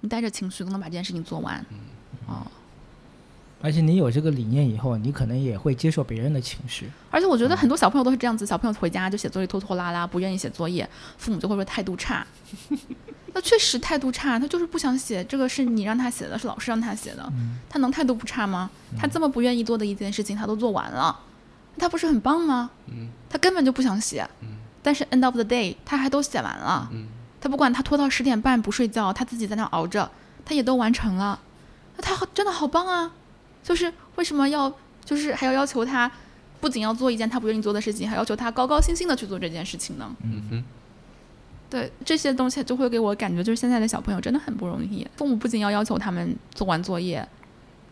你带着情绪都能把这件事情做完，哦。而且你有这个理念以后，你可能也会接受别人的情绪。而且我觉得很多小朋友都是这样子，小朋友回家就写作业拖拖拉拉，不愿意写作业，父母就会说态度差。那确实态度差，他就是不想写。这个是你让他写的，是老师让他写的，他能态度不差吗？他这么不愿意做的一件事情，他都做完了，他不是很棒吗？他根本就不想写，但是 end of the day 他还都写完了。他不管他拖到十点半不睡觉，他自己在那熬着，他也都完成了。那他好，真的好棒啊！就是为什么要，就是还要要求他，不仅要做一件他不愿意做的事情，还要求他高高兴兴的去做这件事情呢？嗯哼。对这些东西，就会给我感觉，就是现在的小朋友真的很不容易。父母不仅要要求他们做完作业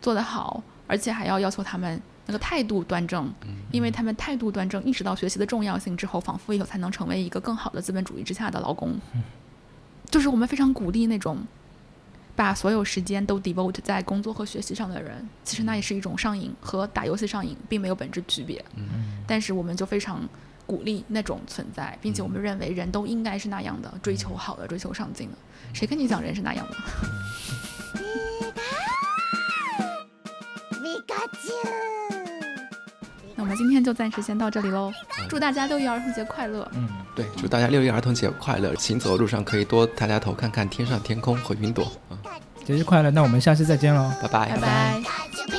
做得好，而且还要要求他们那个态度端正，因为他们态度端正，意识到学习的重要性之后，仿佛以后才能成为一个更好的资本主义之下的劳工。就是我们非常鼓励那种把所有时间都 devote 在工作和学习上的人，其实那也是一种上瘾，和打游戏上瘾并没有本质区别。但是我们就非常。鼓励那种存在，并且我们认为人都应该是那样的，追求好的，追求上进的。谁跟你讲人是那样的？那我们今天就暂时先到这里喽。祝大家六一儿童节快乐！嗯，对，祝大家六一儿童节快乐！行走的路上可以多抬抬头，看看天上天空和云朵。节日快乐！那我们下次再见喽，拜拜，拜拜。